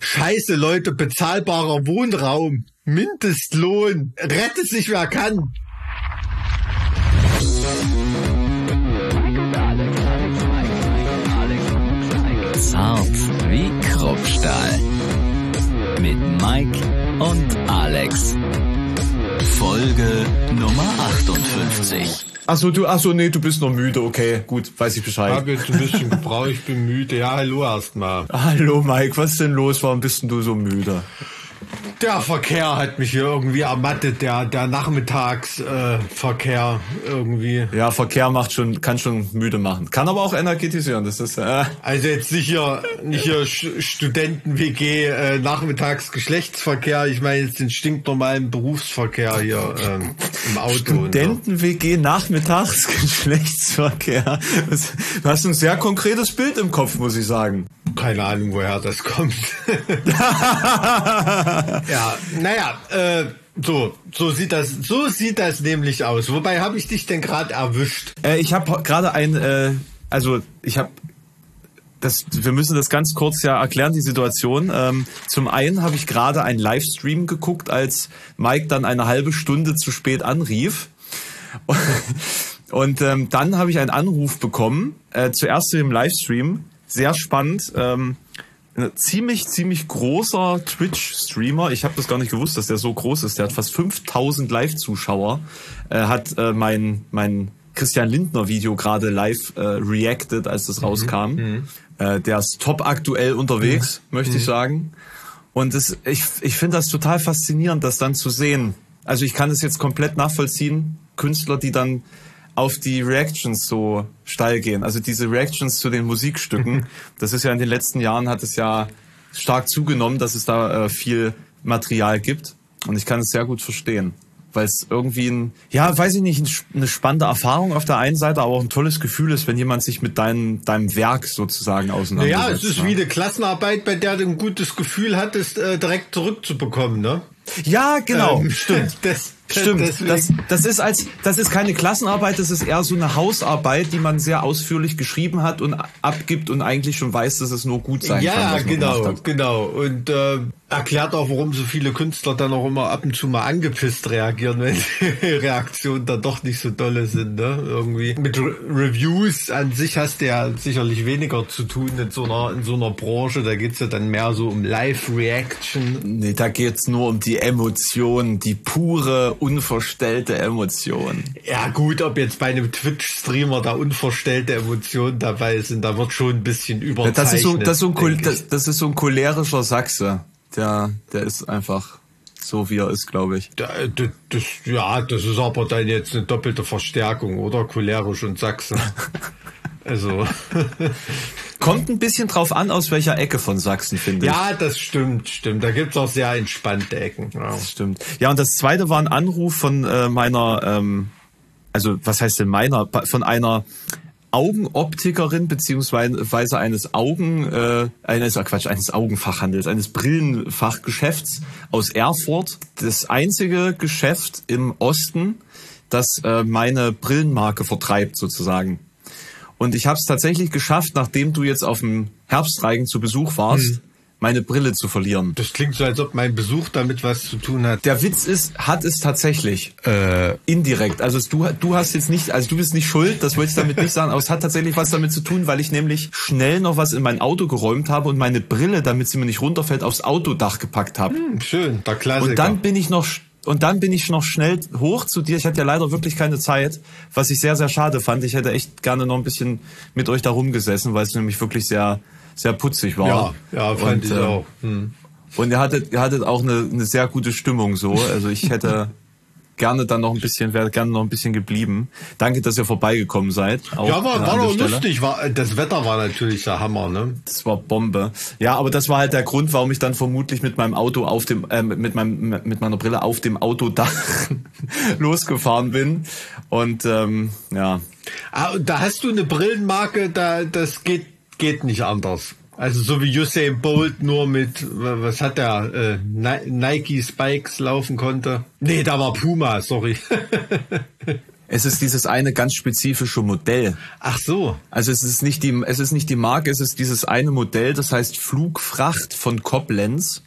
Scheiße, Leute, bezahlbarer Wohnraum, Mindestlohn, rettet sich wer kann. Zart wie Kruppstahl. Mit Mike und Alex. Folge Nummer 58. Achso, du, achso, nee, du bist noch müde, okay, gut, weiß ich Ich Bescheid. habe jetzt ein bisschen gebraucht, ich bin müde. Ja, hallo erstmal. Hallo Mike, was ist denn los? Warum bist denn du so müde? Der Verkehr hat mich hier irgendwie ermattet, der, der Nachmittagsverkehr äh, irgendwie. Ja, Verkehr macht schon, kann schon müde machen. Kann aber auch energetisieren, das ist, äh, Also jetzt nicht hier, nicht hier Studenten-WG, äh, Nachmittagsgeschlechtsverkehr, ich meine jetzt den stinknormalen Berufsverkehr hier ähm, im Auto. Studenten-WG nachmittags Geschlechtsverkehr. Das, du hast ein sehr konkretes Bild im Kopf, muss ich sagen. Keine Ahnung, woher das kommt. ja, naja, äh, so, so sieht das, so sieht das nämlich aus. Wobei habe ich dich denn gerade erwischt? Äh, ich habe gerade ein, äh, also ich habe das, wir müssen das ganz kurz ja erklären, die Situation. Ähm, zum einen habe ich gerade einen Livestream geguckt, als Mike dann eine halbe Stunde zu spät anrief. Und ähm, dann habe ich einen Anruf bekommen, äh, zuerst im Livestream, sehr spannend. Ähm, ein ziemlich, ziemlich großer Twitch-Streamer. Ich habe das gar nicht gewusst, dass der so groß ist. Der hat fast 5000 Live-Zuschauer. Äh, hat äh, mein, mein Christian Lindner-Video gerade live äh, reacted, als das rauskam. Äh, der ist top aktuell unterwegs, möchte ich sagen. Und es, ich, ich finde das total faszinierend, das dann zu sehen. Also ich kann es jetzt komplett nachvollziehen. Künstler, die dann auf die Reactions so steil gehen. Also diese Reactions zu den Musikstücken. Das ist ja in den letzten Jahren hat es ja stark zugenommen, dass es da äh, viel Material gibt. Und ich kann es sehr gut verstehen. Weil es irgendwie ein, ja, weiß ich nicht, ein, eine spannende Erfahrung auf der einen Seite, aber auch ein tolles Gefühl ist, wenn jemand sich mit deinem, deinem Werk sozusagen auseinandersetzt. Naja, es ist ne? wie eine Klassenarbeit, bei der du ein gutes Gefühl hattest, äh, direkt zurückzubekommen, ne? Ja, genau, Ähm, stimmt. Das, Stimmt, das, das ist als das ist keine Klassenarbeit, das ist eher so eine Hausarbeit, die man sehr ausführlich geschrieben hat und abgibt und eigentlich schon weiß, dass es nur gut sein kann. Ja, was man genau, genau. Und äh, erklärt auch, warum so viele Künstler dann auch immer ab und zu mal angepisst reagieren, wenn die Reaktionen dann doch nicht so dolle sind, ne? Irgendwie. Mit Re Reviews an sich hast du ja sicherlich weniger zu tun in so einer, in so einer Branche. Da geht's ja dann mehr so um Live-Reaction. Nee, da geht's nur um die Emotion, die pure, unverstellte Emotion. Ja gut, ob jetzt bei einem Twitch-Streamer da unverstellte Emotionen dabei sind, da wird schon ein bisschen überzeichnet. Das ist so, das ist so ein, das, das ist so ein cholerischer Sachse. Der, der ist einfach so, wie er ist, glaube ich. Da, das, das, ja, das ist aber dann jetzt eine doppelte Verstärkung, oder? Cholerisch und Sachse. Also, Kommt ein bisschen drauf an, aus welcher Ecke von Sachsen, finde ich. ja, das stimmt, stimmt. Da gibt's auch sehr entspannte Ecken. Ja. Das stimmt. Ja, und das zweite war ein Anruf von äh, meiner, ähm, also was heißt denn meiner, von einer Augenoptikerin beziehungsweise eines Augen, äh, eines, ah, Quatsch, eines Augenfachhandels, eines Brillenfachgeschäfts aus Erfurt. Das einzige Geschäft im Osten, das äh, meine Brillenmarke vertreibt sozusagen. Und ich habe es tatsächlich geschafft, nachdem du jetzt auf dem Herbstreigen zu Besuch warst, meine Brille zu verlieren. Das klingt so, als ob mein Besuch damit was zu tun hat. Der Witz ist, hat es tatsächlich äh, indirekt. Also es- du, du hast jetzt nicht, also du bist nicht schuld, das wollte ich damit nicht sagen, aber es hat tatsächlich was damit zu tun, weil ich nämlich schnell noch was in mein Auto geräumt habe und meine Brille, damit sie mir nicht runterfällt, aufs Autodach gepackt habe. Hm, schön, der Klassiker. Und dann bin ich noch und dann bin ich noch schnell hoch zu dir. Ich hatte ja leider wirklich keine Zeit, was ich sehr, sehr schade fand. Ich hätte echt gerne noch ein bisschen mit euch da rumgesessen, weil es nämlich wirklich sehr, sehr putzig war. ja, ja, fand Und, ich ähm, auch. Hm. und ihr hattet, ihr hattet auch eine, eine sehr gute Stimmung so. Also ich hätte gerne dann noch ein bisschen, wäre gerne noch ein bisschen geblieben. Danke, dass ihr vorbeigekommen seid. Ja, war, war doch Stelle. lustig. War, das Wetter war natürlich der Hammer, ne? Das war Bombe. Ja, aber das war halt der Grund, warum ich dann vermutlich mit meinem Auto auf dem, äh, mit meinem, mit meiner Brille auf dem Autodach losgefahren bin. Und ähm, ja, Ah, da hast du eine Brillenmarke, da das geht geht nicht anders. Also so wie Usain Bolt nur mit was hat der äh, Ni- Nike Spikes laufen konnte. Nee, da war Puma, sorry. Es ist dieses eine ganz spezifische Modell. Ach so. Also es ist nicht die, es ist nicht die Marke, es ist dieses eine Modell, das heißt Flugfracht von Koblenz.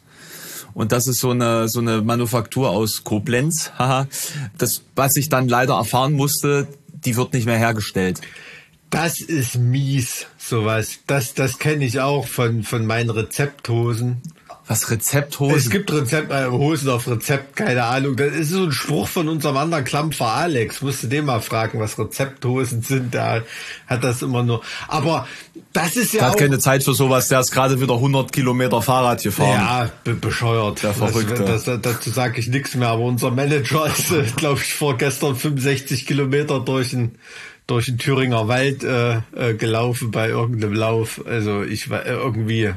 Und das ist so eine, so eine Manufaktur aus Koblenz. Haha. das, was ich dann leider erfahren musste, die wird nicht mehr hergestellt. Das ist mies, sowas. Das, das kenne ich auch von, von meinen Rezepthosen. Was Rezepthosen? Es gibt Rezept, äh, Hosen auf Rezept, keine Ahnung. Das ist so ein Spruch von unserem anderen Klampfer Alex. Musste den mal fragen, was Rezepthosen sind. Der hat das immer nur. Aber das ist ja der auch. hat keine Zeit für sowas. Der ist gerade wieder 100 Kilometer Fahrrad gefahren. Ja, be bescheuert. Der Verrückte. Das, das, dazu sage ich nichts mehr. Aber unser Manager ist, äh, glaube ich, vorgestern 65 Kilometer durch den durch den Thüringer Wald äh, äh, gelaufen bei irgendeinem Lauf. Also ich war äh, irgendwie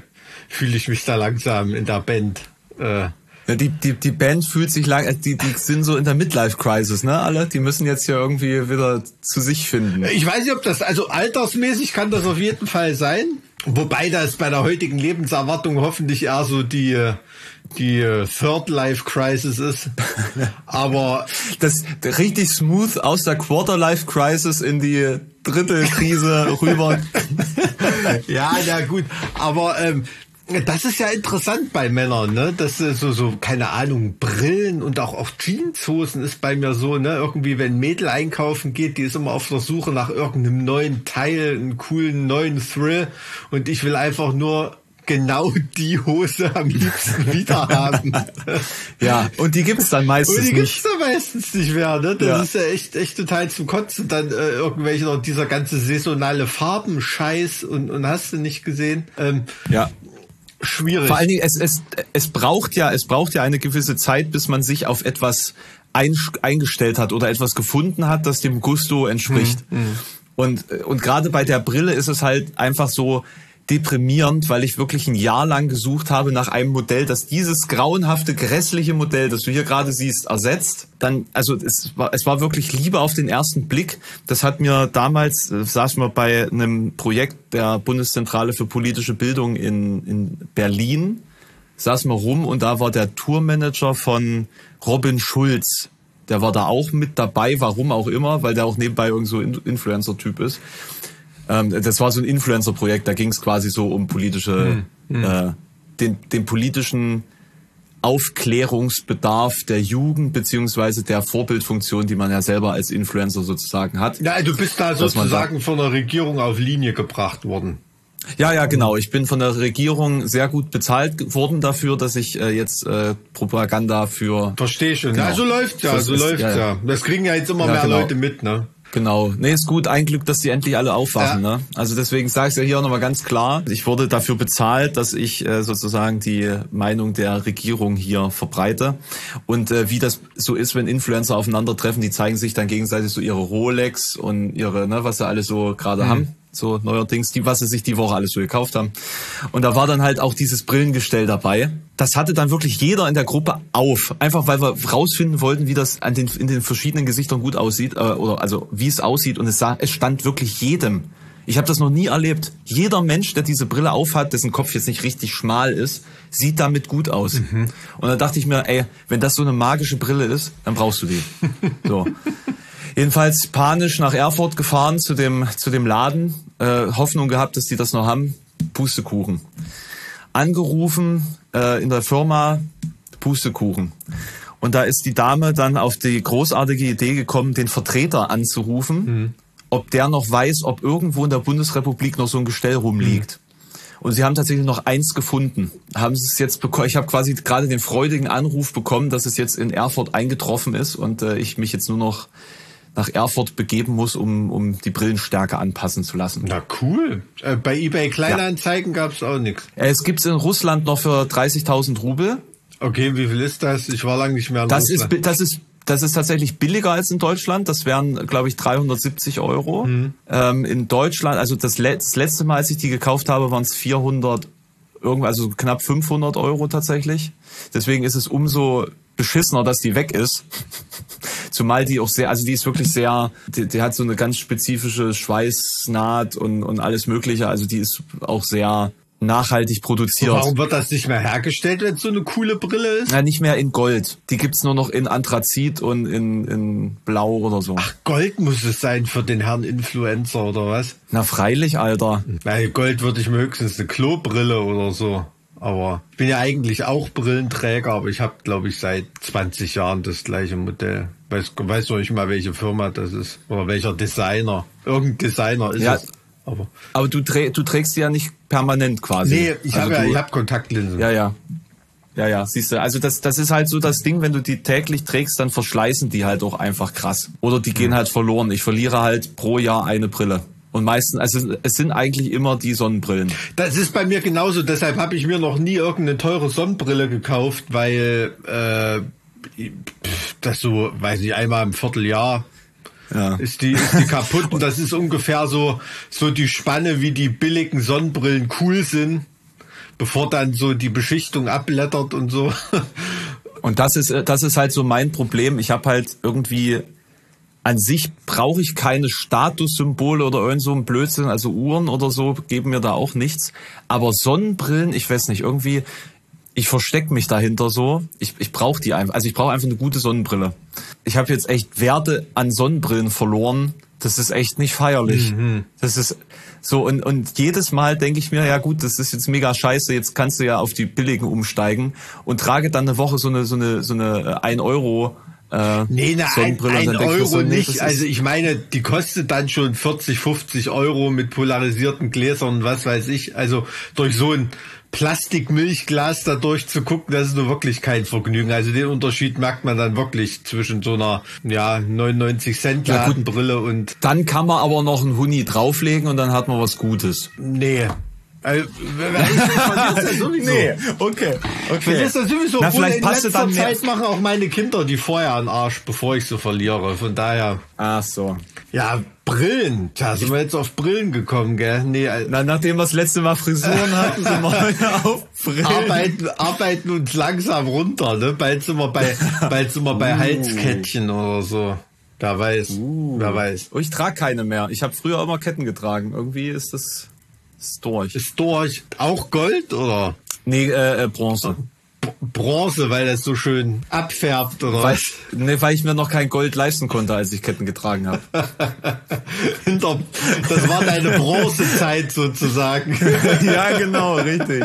fühle ich mich da langsam in der Band. Äh, ja, die, die, die Band fühlt sich lang, äh, die, die sind so in der Midlife-Crisis, ne? Alle, die müssen jetzt hier irgendwie wieder zu sich finden. Ich weiß nicht, ob das, also altersmäßig kann das auf jeden Fall sein. Wobei das bei der heutigen Lebenserwartung hoffentlich eher so die, die Third Life Crisis ist. Aber das richtig smooth aus der Quarter Life Crisis in die dritte Krise rüber. ja, na gut. Aber ähm, das ist ja interessant bei Männern, ne? Das ist so, so, keine Ahnung, Brillen und auch, auch Jeanshosen ist bei mir so, ne? Irgendwie, wenn Mädel einkaufen geht, die ist immer auf der Suche nach irgendeinem neuen Teil, einem coolen neuen Thrill und ich will einfach nur genau die Hose am liebsten wieder haben. ja, und die gibt's dann meistens nicht. Und die gibt's dann meistens nicht mehr, ne? Das ja. ist ja echt, echt total zum Kotzen. Dann äh, irgendwelche noch dieser ganze saisonale Farbenscheiß und, und hast du nicht gesehen. Ähm, ja schwierig. Vor allen Dingen, es, es, es braucht ja, es braucht ja eine gewisse Zeit, bis man sich auf etwas ein, eingestellt hat oder etwas gefunden hat, das dem Gusto entspricht. Mhm. Und, und gerade bei der Brille ist es halt einfach so, deprimierend, weil ich wirklich ein Jahr lang gesucht habe nach einem Modell, das dieses grauenhafte, grässliche Modell, das du hier gerade siehst, ersetzt. Dann, also es war, es war wirklich Liebe auf den ersten Blick. Das hat mir damals, äh, saßen wir bei einem Projekt der Bundeszentrale für politische Bildung in, in Berlin, saßen wir rum und da war der Tourmanager von Robin Schulz. Der war da auch mit dabei, warum auch immer, weil der auch nebenbei irgend so Influencer-Typ ist. Ähm, das war so ein Influencer-Projekt, da ging es quasi so um politische, hm, hm. Äh, den, den politischen Aufklärungsbedarf der Jugend beziehungsweise der Vorbildfunktion, die man ja selber als Influencer sozusagen hat. Ja, du bist da sozusagen von der Regierung auf Linie gebracht worden. Ja, ja, genau. Ich bin von der Regierung sehr gut bezahlt worden dafür, dass ich äh, jetzt äh, Propaganda für. Verstehe schon. Genau. Ja, so läuft's ja, so läuft's ja, ja. Das kriegen ja jetzt immer ja, mehr genau. Leute mit, ne? Genau. Nee, ist gut. Ein Glück, dass die endlich alle aufwachen. Ja. Ne? Also deswegen sage ich ja hier auch nochmal ganz klar. Ich wurde dafür bezahlt, dass ich äh, sozusagen die Meinung der Regierung hier verbreite. Und äh, wie das so ist, wenn Influencer aufeinandertreffen, die zeigen sich dann gegenseitig so ihre Rolex und ihre, ne, was sie alle so gerade mhm. haben so neuerdings, die, was sie sich die Woche alles so gekauft haben. Und da war dann halt auch dieses Brillengestell dabei. Das hatte dann wirklich jeder in der Gruppe auf. Einfach weil wir rausfinden wollten, wie das an den, in den verschiedenen Gesichtern gut aussieht, äh, oder also wie es aussieht. Und es sah, es stand wirklich jedem. Ich habe das noch nie erlebt. Jeder Mensch, der diese Brille aufhat, dessen Kopf jetzt nicht richtig schmal ist, sieht damit gut aus. Mhm. Und da dachte ich mir, ey, wenn das so eine magische Brille ist, dann brauchst du die. so. Jedenfalls panisch nach Erfurt gefahren zu dem, zu dem Laden, äh, Hoffnung gehabt, dass die das noch haben, Pustekuchen. Angerufen äh, in der Firma, Pustekuchen. Und da ist die Dame dann auf die großartige Idee gekommen, den Vertreter anzurufen, mhm. ob der noch weiß, ob irgendwo in der Bundesrepublik noch so ein Gestell rumliegt. Mhm. Und sie haben tatsächlich noch eins gefunden. Haben sie es jetzt bekommen? Ich habe quasi gerade den freudigen Anruf bekommen, dass es jetzt in Erfurt eingetroffen ist und äh, ich mich jetzt nur noch nach Erfurt begeben muss, um, um die Brillenstärke anpassen zu lassen. Na cool. Äh, bei eBay Kleinanzeigen ja. gab es auch nichts. Es gibt's in Russland noch für 30.000 Rubel. Okay, wie viel ist das? Ich war lange nicht mehr in das Russland. Ist, das ist das ist tatsächlich billiger als in Deutschland. Das wären, glaube ich, 370 Euro. Mhm. Ähm, in Deutschland, also das, le das, letzte Mal, als ich die gekauft habe, waren es 400, irgendwo, also knapp 500 Euro tatsächlich. Deswegen ist es umso beschissener, dass die weg ist. Zumal die auch sehr, also die ist wirklich sehr, die, die hat so eine ganz spezifische Schweißnaht und, und alles Mögliche. Also die ist auch sehr nachhaltig produziert. Warum wird das nicht mehr hergestellt, wenn es so eine coole Brille ist? Ja, nicht mehr in Gold. Die gibt's nur noch in Anthrazit und in, in Blau oder so. Ach, Gold muss es sein für den Herrn Influencer oder was? Na freilich, Alter. Weil Gold würde ich mir höchstens eine Klobrille oder so. Aber ich bin ja eigentlich auch Brillenträger, aber ich habe, glaube ich, seit 20 Jahren das gleiche Modell. Weiß, weiß noch nicht mal, welche Firma das ist oder welcher Designer. Irgendein Designer ist Ja. es. Aber Aber du, trä du trägst die ja nicht permanent quasi. nee, ich Also habe ja, ich hab Kontaktlinsen. Ja, ja. Ja, ja, siehst du. Also das, das ist halt so das Ding, wenn du die täglich trägst, dann verschleißen die halt auch einfach krass. Oder die gehen halt verloren. Ich verliere halt pro Jahr eine Brille. Und meistens, also es sind eigentlich immer die Sonnenbrillen. Das ist bei mir genauso. Deshalb habe ich mir noch nie irgendeine teure Sonnenbrille gekauft, weil äh, das so, weiß ich, einmal im Vierteljahr Ja. ist die, ist die kaputt. Und das ist ungefähr so, so die Spanne, wie die billigen Sonnenbrillen cool sind, bevor dann so die Beschichtung abblättert und so. Und das ist, das ist halt so mein Problem. Ich habe halt irgendwie an sich brauche ich keine Statussymbole oder irgend so ein Blödsinn, also Uhren oder so geben mir da auch nichts. Aber Sonnenbrillen, ich weiß nicht, irgendwie, ich verstecke mich dahinter so. Ich, ich brauche die einfach. Also ich brauche einfach eine gute Sonnenbrille. Ich habe jetzt echt Werte an Sonnenbrillen verloren. Das ist echt nicht feierlich. Das ist so und, und jedes Mal denke ich mir, ja gut, das ist jetzt mega scheiße, jetzt kannst du ja auf die billigen umsteigen und trage dann eine Woche so eine so eine so eine 1 Euro äh, Nee, na, ein, Sonnenbrille ein mir Euro so, nee, nicht. Also ich meine, die kostet dann schon 40, 50 Euro mit polarisierten Gläsern und was weiß ich. Also durch so ein Plastikmilchglas da durchzugucken, das ist nur wirklich kein Vergnügen. Also den Unterschied merkt man dann wirklich zwischen so einer ja 99 Cent Ja. Ladenbrille und Dann kann man aber noch einen Huni drauflegen und dann hat man was Gutes. nee. Also, ich verlier's ja sowieso. okay, Verlierst du sowieso. Na, vielleicht in passt letzter dann. Zeit machen auch meine Kinder die Feuer an den Arsch, bevor ich sie verliere. Von daher. Ach so. Ja, Brillen. Tja, sind wir jetzt auf Brillen gekommen, gell? Nee, äh, Na, nachdem wir das letzte Mal Frisuren hatten, sind wir heute auf Brillen. arbeiten, arbeiten uns langsam runter, ne? Bald sind wir bei, bald sind wir bei Halskettchen oder so. Wer weiß, wer weiß. Oh, ich trage keine mehr. Ich habe früher immer Ketten getragen. Irgendwie ist das ist durch. Ist durch auch Gold oder Nee, äh, äh, Bronze. B- Bronze, weil das so schön abfärbt oder Weil, nee, weil ich mir noch kein Gold leisten konnte, als ich Ketten getragen habe. Das war deine Bronzezeit sozusagen. ja, genau, richtig.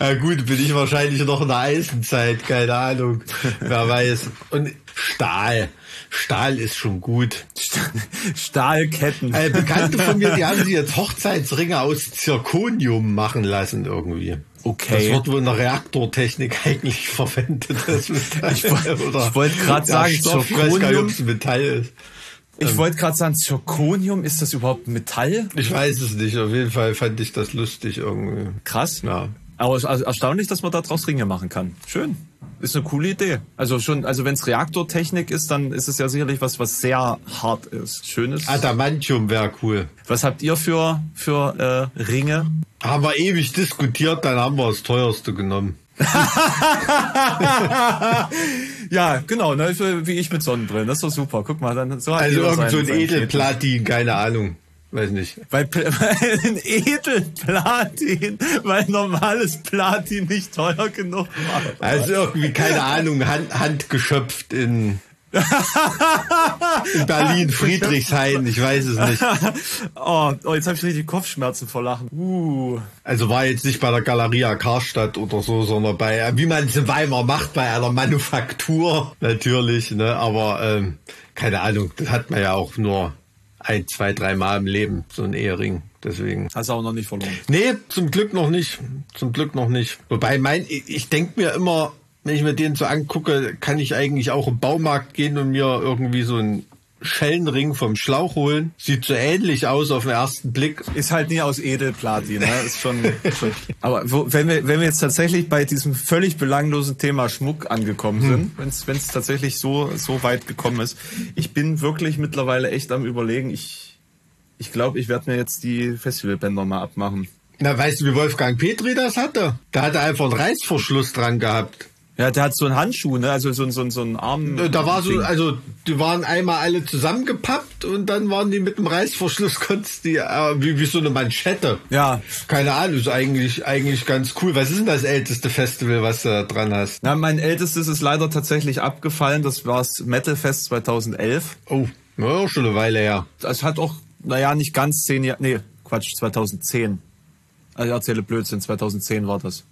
Ja gut, bin ich wahrscheinlich noch in der Eisenzeit, keine Ahnung. Wer weiß. Und Stahl. Stahl ist schon gut. Stahlketten. Äh, Bekannte von mir, die haben sich jetzt Hochzeitsringe aus Zirconium machen lassen irgendwie. Okay. Das wird wohl in der Reaktortechnik eigentlich verwendet. Das Metall. Ich ich wollte grad der sagen, Stoff, ich weiß gar nicht, Zirconium- ob es Metall ist. Ich wollte gerade sagen, Zirconium, ist das überhaupt Metall? Ich weiß es nicht. Auf jeden Fall fand ich das lustig irgendwie. Krass. Ja. Aber es ist also erstaunlich, dass man da draus Ringe machen kann. Schön. Ist eine coole Idee. Also schon, also wenn es Reaktortechnik ist, dann ist es ja sicherlich was, was sehr hart ist. Schönes. Adamantium wäre cool. Was habt ihr für, für äh, Ringe? Haben wir ewig diskutiert, dann haben wir das teuerste genommen. Ja, genau, ne, wie ich mit Sonnenbrillen. Das ist doch super. Guck mal, dann so hat Also irgend so ein Edelplatin, keine Ahnung. Weiß nicht. Weil, weil ein Edelplatin, weil normales Platin nicht teuer genug war. Also irgendwie, keine Ahnung, Hand, handgeschöpft in, in Berlin, Friedrichshain, ich weiß es nicht. Oh, oh jetzt habe ich richtig Kopfschmerzen vor Lachen. Uh. Also war jetzt nicht bei der Galeria Karstadt oder so, sondern bei, wie man es in Weimar macht, bei einer Manufaktur natürlich, ne? Aber ähm, keine Ahnung, das hat man ja auch nur ein, zwei, drei Mal im Leben, so ein Ehering. Deswegen. Hast du auch noch nicht verloren. Nee, zum Glück noch nicht. Zum Glück noch nicht. Wobei mein, ich, ich denke mir immer, wenn ich mir den so angucke, kann ich eigentlich auch im Baumarkt gehen und mir irgendwie so einen Schellenring vom Schlauch holen. Sieht so ähnlich aus auf den ersten Blick. Ist halt nie aus Edelplatin, ne? Ist schon. schon. Aber wo, wenn wir wenn wir jetzt tatsächlich bei diesem völlig belanglosen Thema Schmuck angekommen sind, wenn's wenn es tatsächlich so so weit gekommen ist, ich bin wirklich mittlerweile echt am überlegen. Ich ich glaube, ich werde mir jetzt die Festivalbänder mal abmachen. Na, weißt du, wie Wolfgang Petri das hatte? Da hat er einfach einen Reißverschluss dran gehabt. Ja, der hat so einen Handschuh, ne? Also so, so, so einen Arm. Äh, Da war so, also die waren einmal alle zusammengepappt und dann waren die mit dem Reißverschluss, konntest die, äh, wie, wie so eine Manschette. Ja. Keine Ahnung, ist eigentlich, eigentlich ganz cool. Was ist denn das älteste Festival, was du da dran hast? Na, mein ältestes ist leider tatsächlich abgefallen. Das war's Metalfest 2011. Oh, ja, auch schon eine Weile her. Das hat auch, naja, nicht ganz zehn Jahre. Nee, Quatsch, 2010. Also ich erzähle Blödsinn, 2010 war das.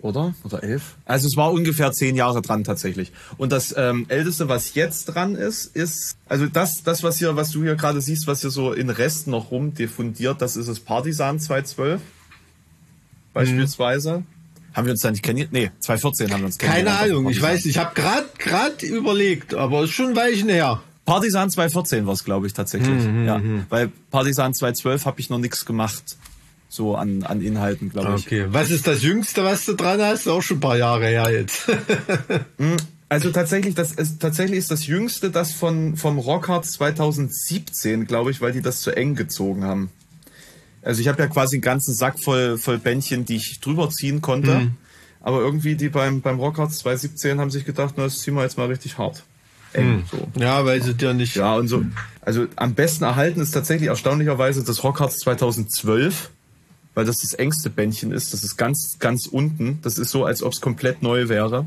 Oder? Oder elf? Also es war ungefähr zehn Jahre dran tatsächlich. Und das ähm, älteste, was jetzt dran ist, ist also das, das was hier, was du hier gerade siehst, was hier so in Resten noch rumdiffundiert, das ist das Partisan 212 beispielsweise. Haben wir uns da nicht kennengelernt? Nee, 2014 haben wir uns Keine kennengelernt. Ahnung, ich weiß nicht. Ich habe gerade grad überlegt, aber ist schon Weichen her. Partisan 214 war es, glaube ich, tatsächlich. Mhm, ja. Weil Partisan 212 habe ich noch nichts gemacht. So an, an Inhalten, glaube ich. Okay, was ist das Jüngste, was du dran hast? Auch schon ein paar Jahre her jetzt. Also tatsächlich, das ist tatsächlich ist das jüngste das von vom Rockhard 2017, glaube ich, weil die das zu eng gezogen haben. Also ich habe ja quasi einen ganzen Sack voll voll Bändchen, die ich drüber ziehen konnte. Aber irgendwie die beim beim Rockhard 2017 haben sich gedacht, na, das ziehen wir jetzt mal richtig hart. Eng so. ja, weil sie dir nicht. Ja, und so. Also am besten erhalten ist tatsächlich erstaunlicherweise das Rockharz 2012, weil das das engste Bändchen ist. Das ist ganz, ganz unten. Das ist so, als ob es komplett neu wäre.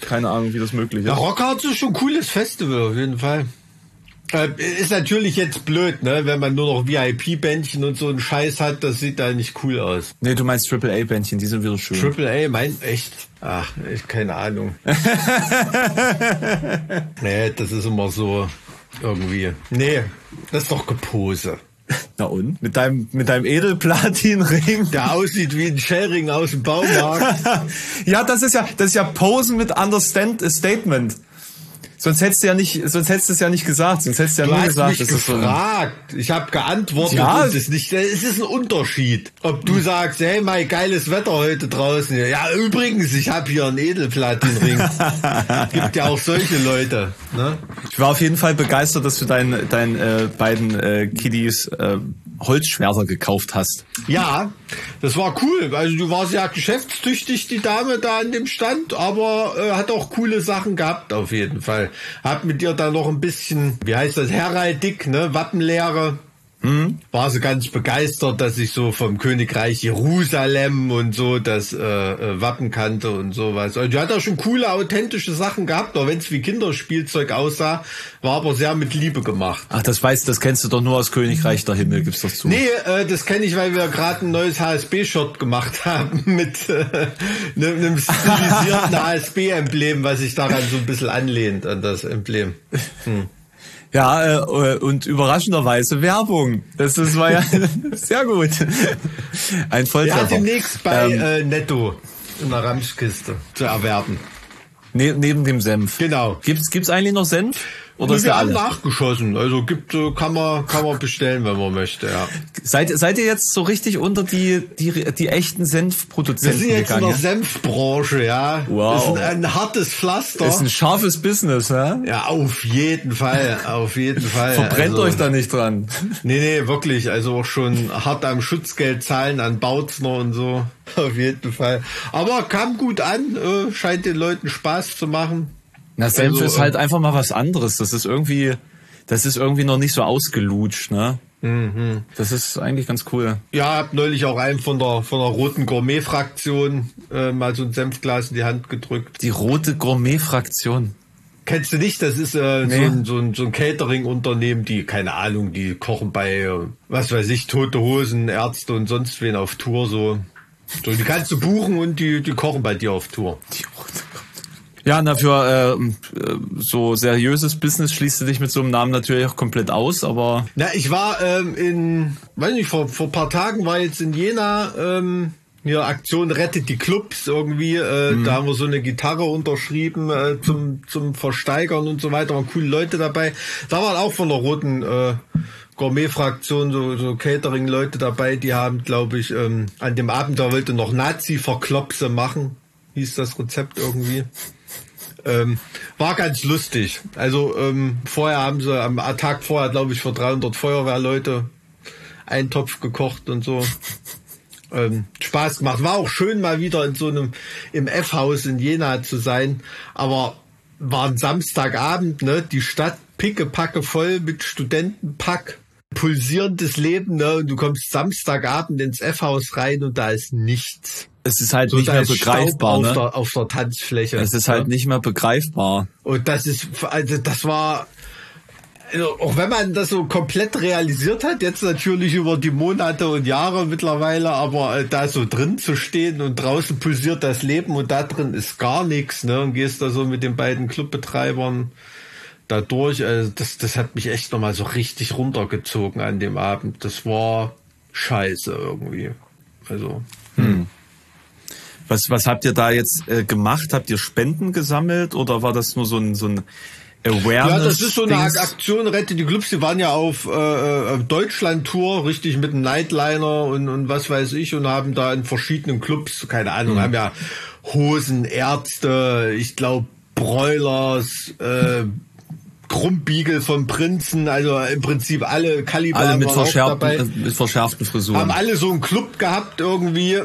Keine Ahnung, wie das möglich ist. Ja, Rockharz ist schon ein cooles Festival, auf jeden Fall. Äh, ist natürlich jetzt blöd, ne? Wenn man nur noch VIP-Bändchen und so einen Scheiß hat, das sieht da nicht cool aus. Nee, du meinst AAA-Bändchen, die sind wieder schön. Triple A, mein, echt? Ach, ich, keine Ahnung. nee, das ist immer so irgendwie. Nee, das ist doch Gepose. Na und? Mit deinem, mit deinem Edelplatinring? Der aussieht wie ein Shellring aus dem Baumarkt. ja, das ist ja, das ist ja Posen mit Understand Statement. Sonst hättest du ja nicht, sonst hättest du es ja nicht gesagt, sonst hättest du ja Du nur hast gesagt, mich das ist so gefragt. Ich habe geantwortet. Ja. Es ist nicht. Es ist ein Unterschied. Ob du sagst, hey, mein geiles Wetter heute draußen. Ja, übrigens, ich habe hier einen Edelplatinring. Gibt ja auch solche Leute. Ne? Ich war auf jeden Fall begeistert, dass du deinen deinen äh, beiden äh, Kiddies äh, Holzschwerter gekauft hast. Ja, das war cool. Also du warst ja geschäftstüchtig, die Dame da an dem Stand, aber äh, hat auch coole Sachen gehabt auf jeden Fall. Hab mit dir da noch ein bisschen, wie heißt das, Heraldik, ne, Wappenlehre. War sie ganz begeistert, dass ich so vom Königreich Jerusalem und so das äh, äh, Wappen kannte und sowas. Und die hat auch schon coole, authentische Sachen gehabt, auch wenn es wie Kinderspielzeug aussah, war aber sehr mit Liebe gemacht. Ach, das weißt, das kennst du doch nur aus Königreich der Himmel, gibst doch zu. Nee, äh, das kenne ich, weil wir gerade ein neues HSB-Shot gemacht haben mit äh, ne- einem stilisierten HSB-Emblem, was sich daran so ein bisschen anlehnt, an das Emblem. Ja, äh, und überraschenderweise Werbung. Das, das war ja sehr gut. Ein Ja, Volltreffer. demnächst bei Ähm, äh, Netto in der Ramschkiste zu erwerben. ne, neben dem Senf. Genau. Gibt's, gibt's eigentlich noch Senf? Oder wir haben alle? nachgeschossen. Also gibt, äh, kann man, kann man bestellen, wenn man möchte, ja. Seid, seid ihr jetzt so richtig unter die, die, die echten Wir Senfproduzenten sind jetzt in gegangen? der Senfbranche, ja. Wow. Das ist ein, ein hartes Pflaster. Das ist ein scharfes Business, hä? ja, auf jeden Fall, auf jeden Fall. Verbrennt Also- euch da nicht dran. Nee, nee, wirklich. Also auch schon hart am Schutzgeld zahlen an Bautzner und so. Auf jeden Fall. Aber kam gut an, äh, scheint den Leuten Spaß zu machen. Na, Senf Also, ist halt einfach mal was anderes. Das ist irgendwie, das ist irgendwie noch nicht so ausgelutscht, ne? Mhm. Das ist eigentlich ganz cool. Ja, hab neulich auch einem von der von der roten Gourmet-Fraktion äh, mal so ein Senfglas in die Hand gedrückt. Die rote Gourmet-Fraktion. Kennst du nicht? Das ist äh, so Nee. ein, so ein, so ein Catering-Unternehmen, die, keine Ahnung, die kochen bei, äh, was weiß ich, Tote Hosen, Ärzte und sonst wen auf Tour so. So, die kannst du buchen und die, die kochen bei dir auf Tour. Die Ja, na für äh, so seriöses Business schließt du dich mit so einem Namen natürlich auch komplett aus, aber Na, ich war ähm, in, weiß nicht, vor, vor paar Tagen war jetzt in Jena ähm, hier Aktion Rettet die Clubs irgendwie. Äh, Da haben wir so eine Gitarre unterschrieben äh, zum, zum Versteigern und so weiter. Waren coole Leute dabei. Da waren auch von der roten äh, Gourmet-Fraktion so, so Catering-Leute dabei. Die haben, glaube ich, ähm, an dem Abend, da wollte noch Nazi-Verklopse machen. Hieß das Rezept irgendwie. Ähm, war ganz lustig. Also ähm, vorher haben sie am Tag vorher, glaube ich, für 300 Feuerwehrleute einen Topf gekocht und so. ähm, Spaß gemacht. War auch schön, mal wieder in so einem im F-Haus in Jena zu sein. Aber war ein Samstagabend, ne? Die Stadt pickepacke voll mit Studentenpack. Pulsierendes Leben, ne? Und du kommst Samstagabend ins F-Haus rein und da ist nichts. Es ist halt So, nicht mehr begreifbar, ne? auf, der, auf der Tanzfläche. Es ist halt ne? nicht mehr begreifbar. Und das ist, also das war, also auch wenn man das so komplett realisiert hat, jetzt natürlich über die Monate und Jahre mittlerweile, aber äh, da so drin zu stehen und draußen pulsiert das Leben und da drin ist gar nichts, ne? Und gehst da so mit den beiden Clubbetreibern da durch. Also das, das hat mich echt nochmal so richtig runtergezogen an dem Abend. Das war scheiße irgendwie. Also. Was, was habt ihr da jetzt äh, gemacht? Habt ihr Spenden gesammelt oder war das nur so ein, so ein Awareness? Ja, das ist so eine Dings? Aktion, Rette die Clubs, die waren ja auf äh, äh, Deutschland-Tour, richtig mit einem Nightliner und, und was weiß ich und haben da in verschiedenen Clubs, keine Ahnung, Mhm. haben ja Hosen, Ärzte, ich glaube Broilers, äh, Krummbiegel vom Prinzen, also im Prinzip alle Kaliber Alle mit, verschärften, dabei äh, mit verschärften Frisuren. haben alle so einen Club gehabt irgendwie,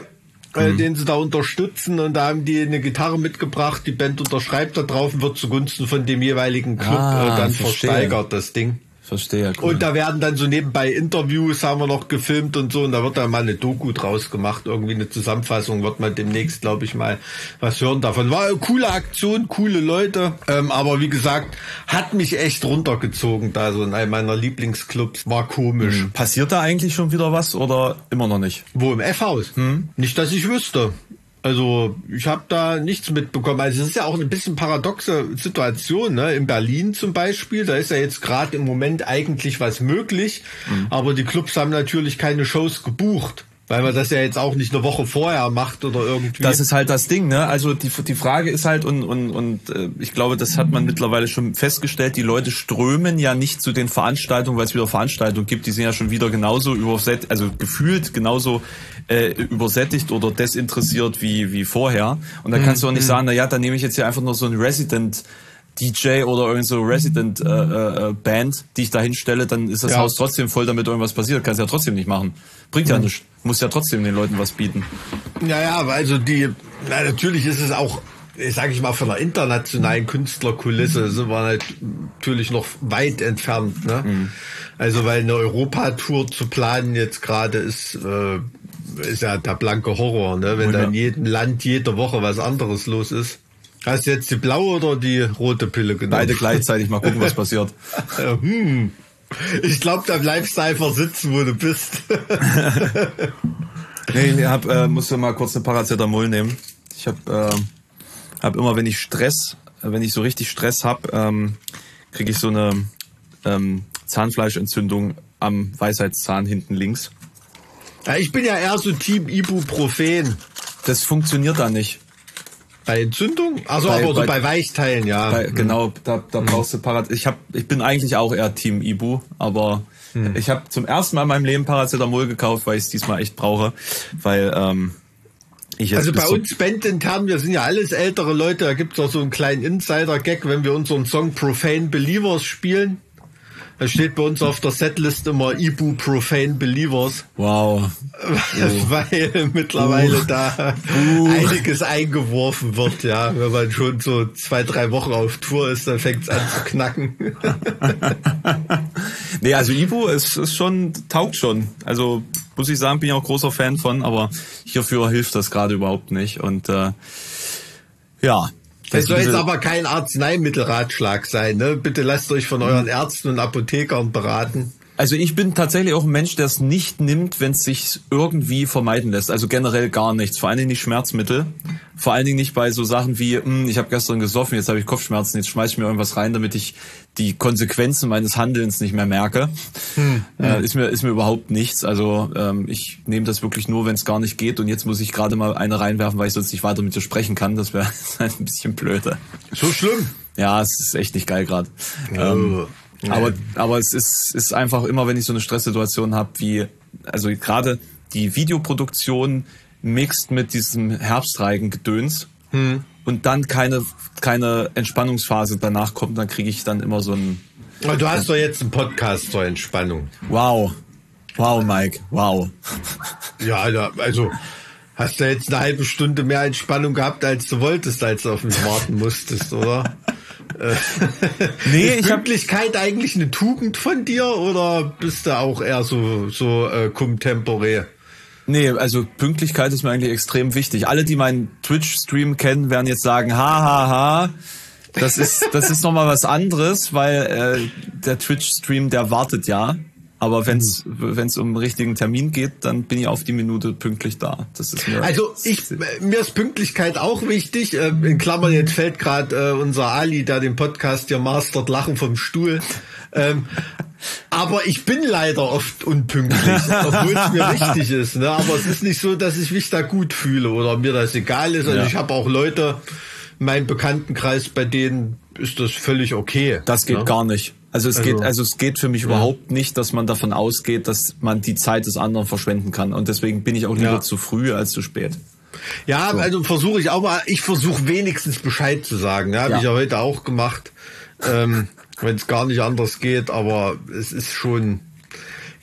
Mhm. äh, den sie da unterstützen und da haben die eine Gitarre mitgebracht, die Band unterschreibt da drauf und wird zugunsten von dem jeweiligen Club Ah, äh, dann verstehe. versteigert, das Ding. Verstehe. Cool. Und da werden dann so nebenbei Interviews haben wir noch gefilmt und so und da wird dann mal eine Doku draus gemacht, irgendwie eine Zusammenfassung, wird man demnächst, glaube ich, mal was hören davon. War eine coole Aktion, coole Leute, ähm, aber wie gesagt, hat mich echt runtergezogen da so in einem meiner Lieblingsclubs, war komisch. Passiert da eigentlich schon wieder was oder immer noch nicht? Wo im F-Haus? Nicht, dass ich wüsste. Also ich habe da nichts mitbekommen. Also es ist ja auch ein bisschen paradoxe Situation. Ne? In Berlin zum Beispiel, da ist ja jetzt gerade im Moment eigentlich was möglich, aber die Clubs haben natürlich keine Shows gebucht, weil man das ja jetzt auch nicht eine Woche vorher macht oder irgendwie. Das ist halt das Ding, ne? Also die, die Frage ist halt, und, und, und äh, ich glaube, das hat man mittlerweile schon festgestellt, die Leute strömen ja nicht zu den Veranstaltungen, weil es wieder Veranstaltungen gibt, die sind ja schon wieder genauso übersättigt, also gefühlt genauso äh, übersättigt oder desinteressiert wie, wie vorher. Und da kannst du auch nicht sagen, na ja, dann nehme ich jetzt hier einfach nur so ein Resident DJ oder irgend so Resident äh, äh, Band, die ich da hinstelle, dann ist das Ja. Haus trotzdem voll, damit irgendwas passiert. Kannst ja trotzdem nicht machen. Bringt ja nichts. Muss ja trotzdem den Leuten was bieten. Naja, aber also die, na, natürlich ist es auch, sage ich mal, von der internationalen Künstlerkulisse sind wir halt natürlich noch weit entfernt. Ne? Also weil eine Europatour zu planen jetzt gerade ist, äh, ist ja der blanke Horror, ne? wenn da in jedem Land jede Woche was anderes los ist. Hast du jetzt die blaue oder die rote Pille genommen? Beide gleichzeitig mal gucken, was passiert. Hm. Ich glaube, da bleibst du einfach sitzen, wo du bist. Nee, ich hab, äh, musste mal kurz eine Paracetamol nehmen. Ich habe äh, hab immer, wenn ich Stress, wenn ich so richtig Stress hab, ähm, kriege ich so eine ähm, Zahnfleischentzündung am Weisheitszahn hinten links. Ja, ich bin ja eher so Team Ibuprofen. Das funktioniert da nicht. Bei Entzündung? Also Bei- aber so bei- bei Weichteilen, ja. Weil, Genau, da, da brauchst du Parat. Ich hab, ich bin eigentlich auch eher Team Ibu, aber ich habe zum ersten Mal in meinem Leben Paracetamol gekauft, weil ich es diesmal echt brauche, weil ähm, ich jetzt also bei so- uns bandintern, wir sind ja alles ältere Leute, da gibt's auch so einen kleinen Insider-Gag, wenn wir unseren Song Profane Believers spielen. Da steht bei uns auf der Setlist immer Ibu Profane Believers, wow. weil mittlerweile da einiges eingeworfen wird, ja. Wenn man schon so zwei, drei Wochen auf Tour ist, dann fängt's an zu knacken. Nee, also Ibu ist, ist schon, taugt schon. Also muss ich sagen, bin ich auch großer Fan von, aber hierfür hilft das gerade überhaupt nicht. Und äh, ja. Es soll jetzt aber kein Arzneimittelratschlag sein, ne? Bitte lasst euch von euren Ärzten und Apothekern beraten. Also ich bin tatsächlich auch ein Mensch, der es nicht nimmt, wenn es sich irgendwie vermeiden lässt. Also generell gar nichts. Vor allen Dingen nicht Schmerzmittel. Vor allen Dingen nicht bei so Sachen wie, hm, ich habe gestern gesoffen, jetzt habe ich Kopfschmerzen, jetzt schmeiß ich mir irgendwas rein, damit ich die Konsequenzen meines Handelns nicht mehr merke. Äh, ist mir ist mir überhaupt nichts. Also ähm, ich nehme das wirklich nur, wenn es gar nicht geht. Und jetzt muss ich gerade mal eine reinwerfen, weil ich sonst nicht weiter mit dir sprechen kann. Das wäre ein bisschen blöde. So schlimm. Ja, es ist echt nicht geil gerade. Ähm, Aber, aber es ist, ist einfach immer, wenn ich so eine Stresssituation habe, wie, also gerade die Videoproduktion mixt mit diesem Herbstreigengedöns Hm. und dann keine, keine Entspannungsphase danach kommt, dann kriege ich dann immer so ein Du hast doch jetzt einen Podcast zur Entspannung. Wow. Wow, Mike, wow. Ja, also hast du jetzt eine halbe Stunde mehr Entspannung gehabt, als du wolltest, als du auf mich warten musstest, oder? Äh, nee, ist ich Pünktlichkeit hab... eigentlich eine Tugend von dir oder bist du auch eher so so äh, cum tempore? Nee, also Pünktlichkeit ist mir eigentlich extrem wichtig. Alle, die meinen Twitch-Stream kennen, werden jetzt sagen, ha, ha, ha. Das ist, das ist nochmal was anderes, weil äh, der Twitch-Stream, der wartet ja. Aber wenn es es um einen richtigen Termin geht, dann bin ich auf die Minute pünktlich da. Das ist mir also ich mir ist Pünktlichkeit auch wichtig. Äh, in Klammern jetzt fällt gerade äh, unser Ali, der den Podcast hier mastert, lachen vom Stuhl. Ähm, aber ich bin leider oft unpünktlich, obwohl es mir wichtig ist. Ne? Aber es ist nicht so, dass ich mich da gut fühle oder mir das egal ist. Also ja. ich habe auch Leute, mein Bekanntenkreis, bei denen ist das völlig okay. Das geht ne? gar nicht. Also es also, geht, also es geht für mich ja. überhaupt nicht, dass man davon ausgeht, dass man die Zeit des anderen verschwenden kann. Und deswegen bin ich auch lieber ja. zu früh als zu spät. Ja, so. also versuche ich auch mal, ich versuche wenigstens Bescheid zu sagen. Ja, habe ja. ich ja heute auch gemacht, ähm, wenn es gar nicht anders geht, aber es ist schon,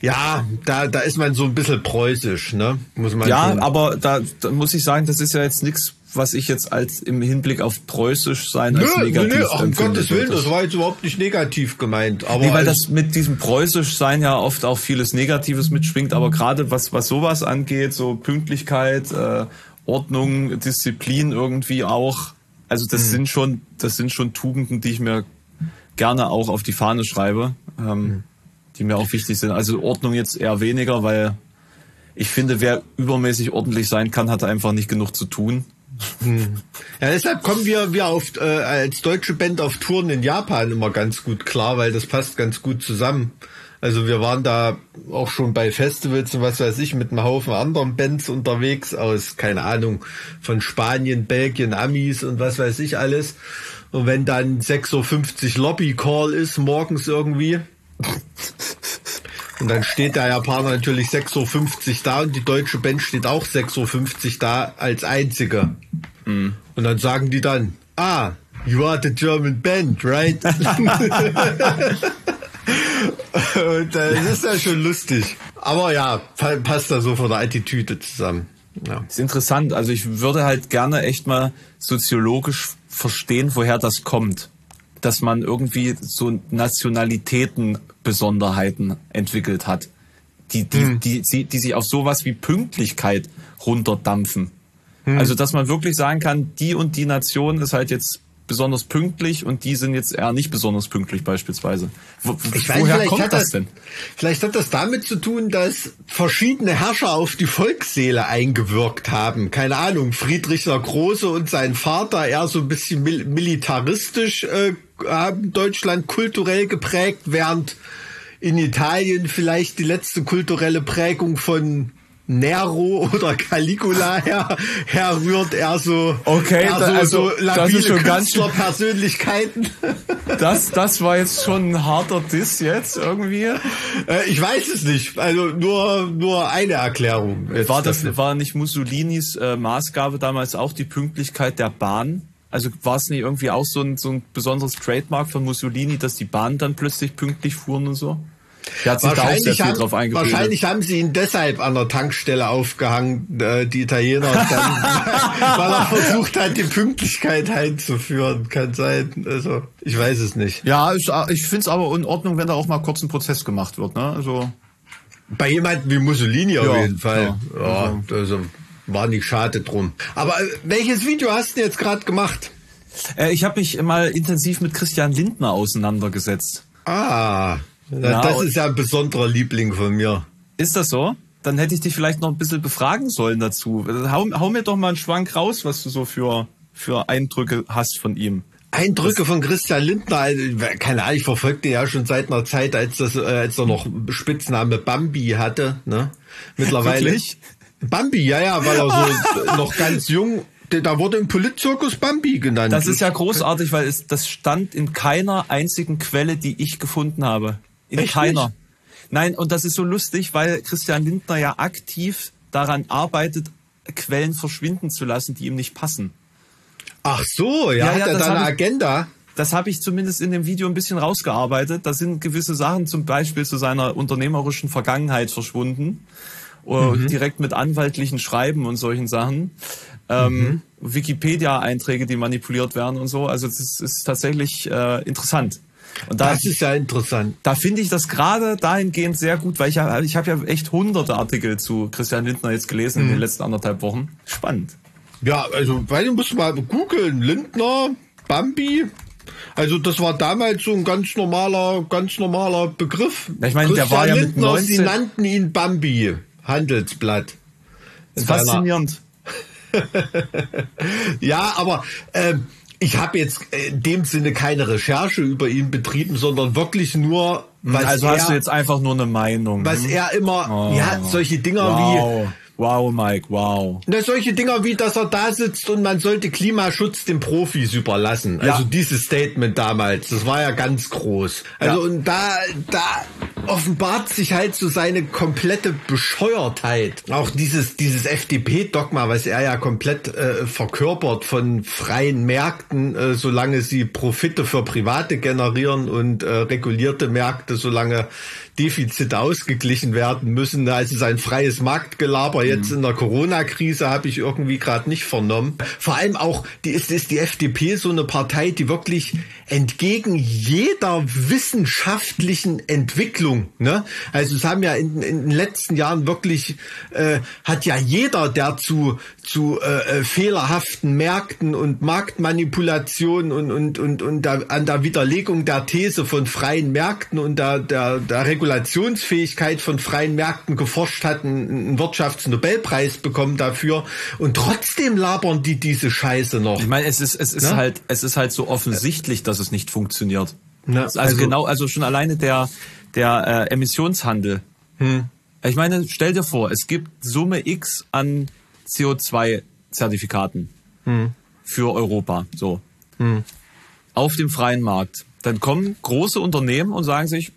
ja, da, da ist man so ein bisschen preußisch, ne? Muss man ja, schon. aber da, da muss ich sagen, das ist ja jetzt nichts was ich jetzt als im Hinblick auf preußisch sein nö, als negativ nö, nö, um Gottes Willen, das war jetzt überhaupt nicht negativ gemeint. Aber nee, weil das mit diesem preußisch sein ja oft auch vieles Negatives mitschwingt, aber gerade was, was sowas angeht, so Pünktlichkeit, äh, Ordnung, Disziplin irgendwie auch, also das mhm. sind schon, das sind schon Tugenden, die ich mir gerne auch auf die Fahne schreibe, ähm, mhm. die mir auch wichtig sind. Also Ordnung jetzt eher weniger, weil ich finde, wer übermäßig ordentlich sein kann, hat einfach nicht genug zu tun. Ja, deshalb kommen wir, wir auf, äh, als deutsche Band auf Touren in Japan immer ganz gut klar, weil das passt ganz gut zusammen. Also wir waren da auch schon bei Festivals und was weiß ich mit einem Haufen anderen Bands unterwegs aus, keine Ahnung, von Spanien, Belgien, Amis und was weiß ich alles. Und wenn dann 6.50 Uhr Lobby Call ist, morgens irgendwie, und dann steht der Japaner natürlich 6.50 Uhr da und die deutsche Band steht auch 6.50 Uhr da als einzige. Mhm. Und dann sagen die dann, ah, you are the German band, right? und äh, das ist ja schon lustig. Aber ja, passt da so von der Attitüde zusammen. Ja. ist interessant. Also ich würde halt gerne echt mal soziologisch verstehen, woher das kommt dass man irgendwie so Nationalitätenbesonderheiten entwickelt hat, die, die, hm. die, die, die sich auf sowas wie Pünktlichkeit runterdampfen. Hm. Also, dass man wirklich sagen kann, die und die Nation ist halt jetzt besonders pünktlich und die sind jetzt eher nicht besonders pünktlich beispielsweise. Wo, ich weiß, woher kommt das, das denn? Vielleicht hat das damit zu tun, dass verschiedene Herrscher auf die Volksseele eingewirkt haben. Keine Ahnung, Friedrich der Große und sein Vater eher so ein bisschen mil militaristisch äh, haben Deutschland kulturell geprägt, während in Italien vielleicht die letzte kulturelle Prägung von Nero oder Caligula her, herrührt, er so, okay, eher so, also, so labile schon Künstlerpersönlichkeiten. Das, das war jetzt schon ein harter Diss jetzt irgendwie. Äh, ich weiß es nicht. Also nur, nur eine Erklärung. War das, war nicht Mussolinis äh, Maßgabe damals auch die Pünktlichkeit der Bahn? Also war es nicht irgendwie auch so ein, so ein besonderes Trademark von Mussolini, dass die Bahnen dann plötzlich pünktlich fuhren und so? Der hat sich da auch sehr viel haben, drauf eingebildet. Wahrscheinlich haben sie ihn deshalb an der Tankstelle aufgehangen, äh, die Italiener, dann, weil er versucht hat, die Pünktlichkeit einzuführen. Kann sein. Also, ich weiß es nicht. Ja, ich, ich finde es aber in Ordnung, wenn da auch mal kurz ein Prozess gemacht wird. Ne? Also Bei jemandem wie Mussolini ja, auf jeden Fall. Ja, ja also, also war nicht schade drum. Aber äh, welches Video hast du jetzt gerade gemacht? Äh, ich habe mich mal intensiv mit Christian Lindner auseinandergesetzt. Ah. Ja, das ist ja ein besonderer Liebling von mir. Ist das so? Dann hätte ich dich vielleicht noch ein bisschen befragen sollen dazu. Hau, hau mir doch mal einen Schwank raus, was du so für, für Eindrücke hast von ihm. Eindrücke von Christian Lindner, also, keine Ahnung, ich verfolgte ja schon seit einer Zeit, als das, äh, als er noch Spitzname Bambi hatte, ne? Mittlerweile. Wirklich? Bambi, ja, ja, weil er so noch ganz jung da wurde im Politzirkus Bambi genannt. Das ist ja großartig, weil es, das stand in keiner einzigen Quelle, die ich gefunden habe. In Echt keiner. Nicht? Nein, und das ist so lustig, weil Christian Lindner ja aktiv daran arbeitet, Quellen verschwinden zu lassen, die ihm nicht passen. Ach so, ja, ja hat ja, er da eine Agenda? das habe ich zumindest in dem Video ein bisschen rausgearbeitet. Da sind gewisse Sachen zum Beispiel zu seiner unternehmerischen Vergangenheit verschwunden. Mhm. Direkt mit anwaltlichen Schreiben und solchen Sachen. Ähm, mhm. Wikipedia-Einträge, die manipuliert werden und so. Also das ist tatsächlich äh, interessant. Und da, das ist ja interessant. Da finde ich das gerade dahingehend sehr gut, weil ich ja, ich habe ja echt hunderte Artikel zu Christian Lindner jetzt gelesen mhm. in den letzten anderthalb Wochen. Spannend. Ja, also, weil du musst mal googeln. Lindner, Bambi. Also das war damals so ein ganz normaler, ganz normaler Begriff. Ich meine, der war ja mit 19... Sie nannten ihn Bambi, Handelsblatt. Faszinierend. ja, aber ähm, ich habe jetzt in dem Sinne keine Recherche über ihn betrieben, sondern wirklich nur, was also er, hast du jetzt einfach nur eine Meinung. Was hm? er immer, oh. ja, solche Dinger wow. wie Wow, Mike, wow. Na, solche Dinger wie, dass er da sitzt und man sollte Klimaschutz den Profis überlassen. Also ja. dieses Statement damals, das war ja ganz groß. Also ja. und da, da offenbart sich halt so seine komplette Bescheuertheit. Auch dieses, dieses FDP-Dogma, was er ja komplett äh, verkörpert von freien Märkten, äh, solange sie Profite für Private generieren und äh, regulierte Märkte, solange Defizite ausgeglichen werden müssen. Also sein freies Marktgelaber jetzt mhm. in der Corona-Krise habe ich irgendwie gerade nicht vernommen. Vor allem auch, die ist, ist die FDP so eine Partei, die wirklich entgegen jeder wissenschaftlichen Entwicklung, ne? Also es haben ja in, in den letzten Jahren wirklich, äh, hat ja jeder, der zu, zu äh, äh fehlerhaften Märkten und Marktmanipulationen und, und, und, und da, an der Widerlegung der These von freien Märkten und der, der, der Regulation Regulationsfähigkeit von freien Märkten geforscht hat, einen Wirtschaftsnobelpreis bekommen dafür und trotzdem labern die diese Scheiße noch. Ich meine, es ist es ist ne? halt es ist halt so offensichtlich, dass es nicht funktioniert. Ne? Also, also, genau, also schon alleine der der äh, Emissionshandel. Hm. Ich meine, stell dir vor, es gibt Summe X an CO2-Zertifikaten hm. für Europa, so hm. auf dem freien Markt. Dann kommen große Unternehmen und sagen sich,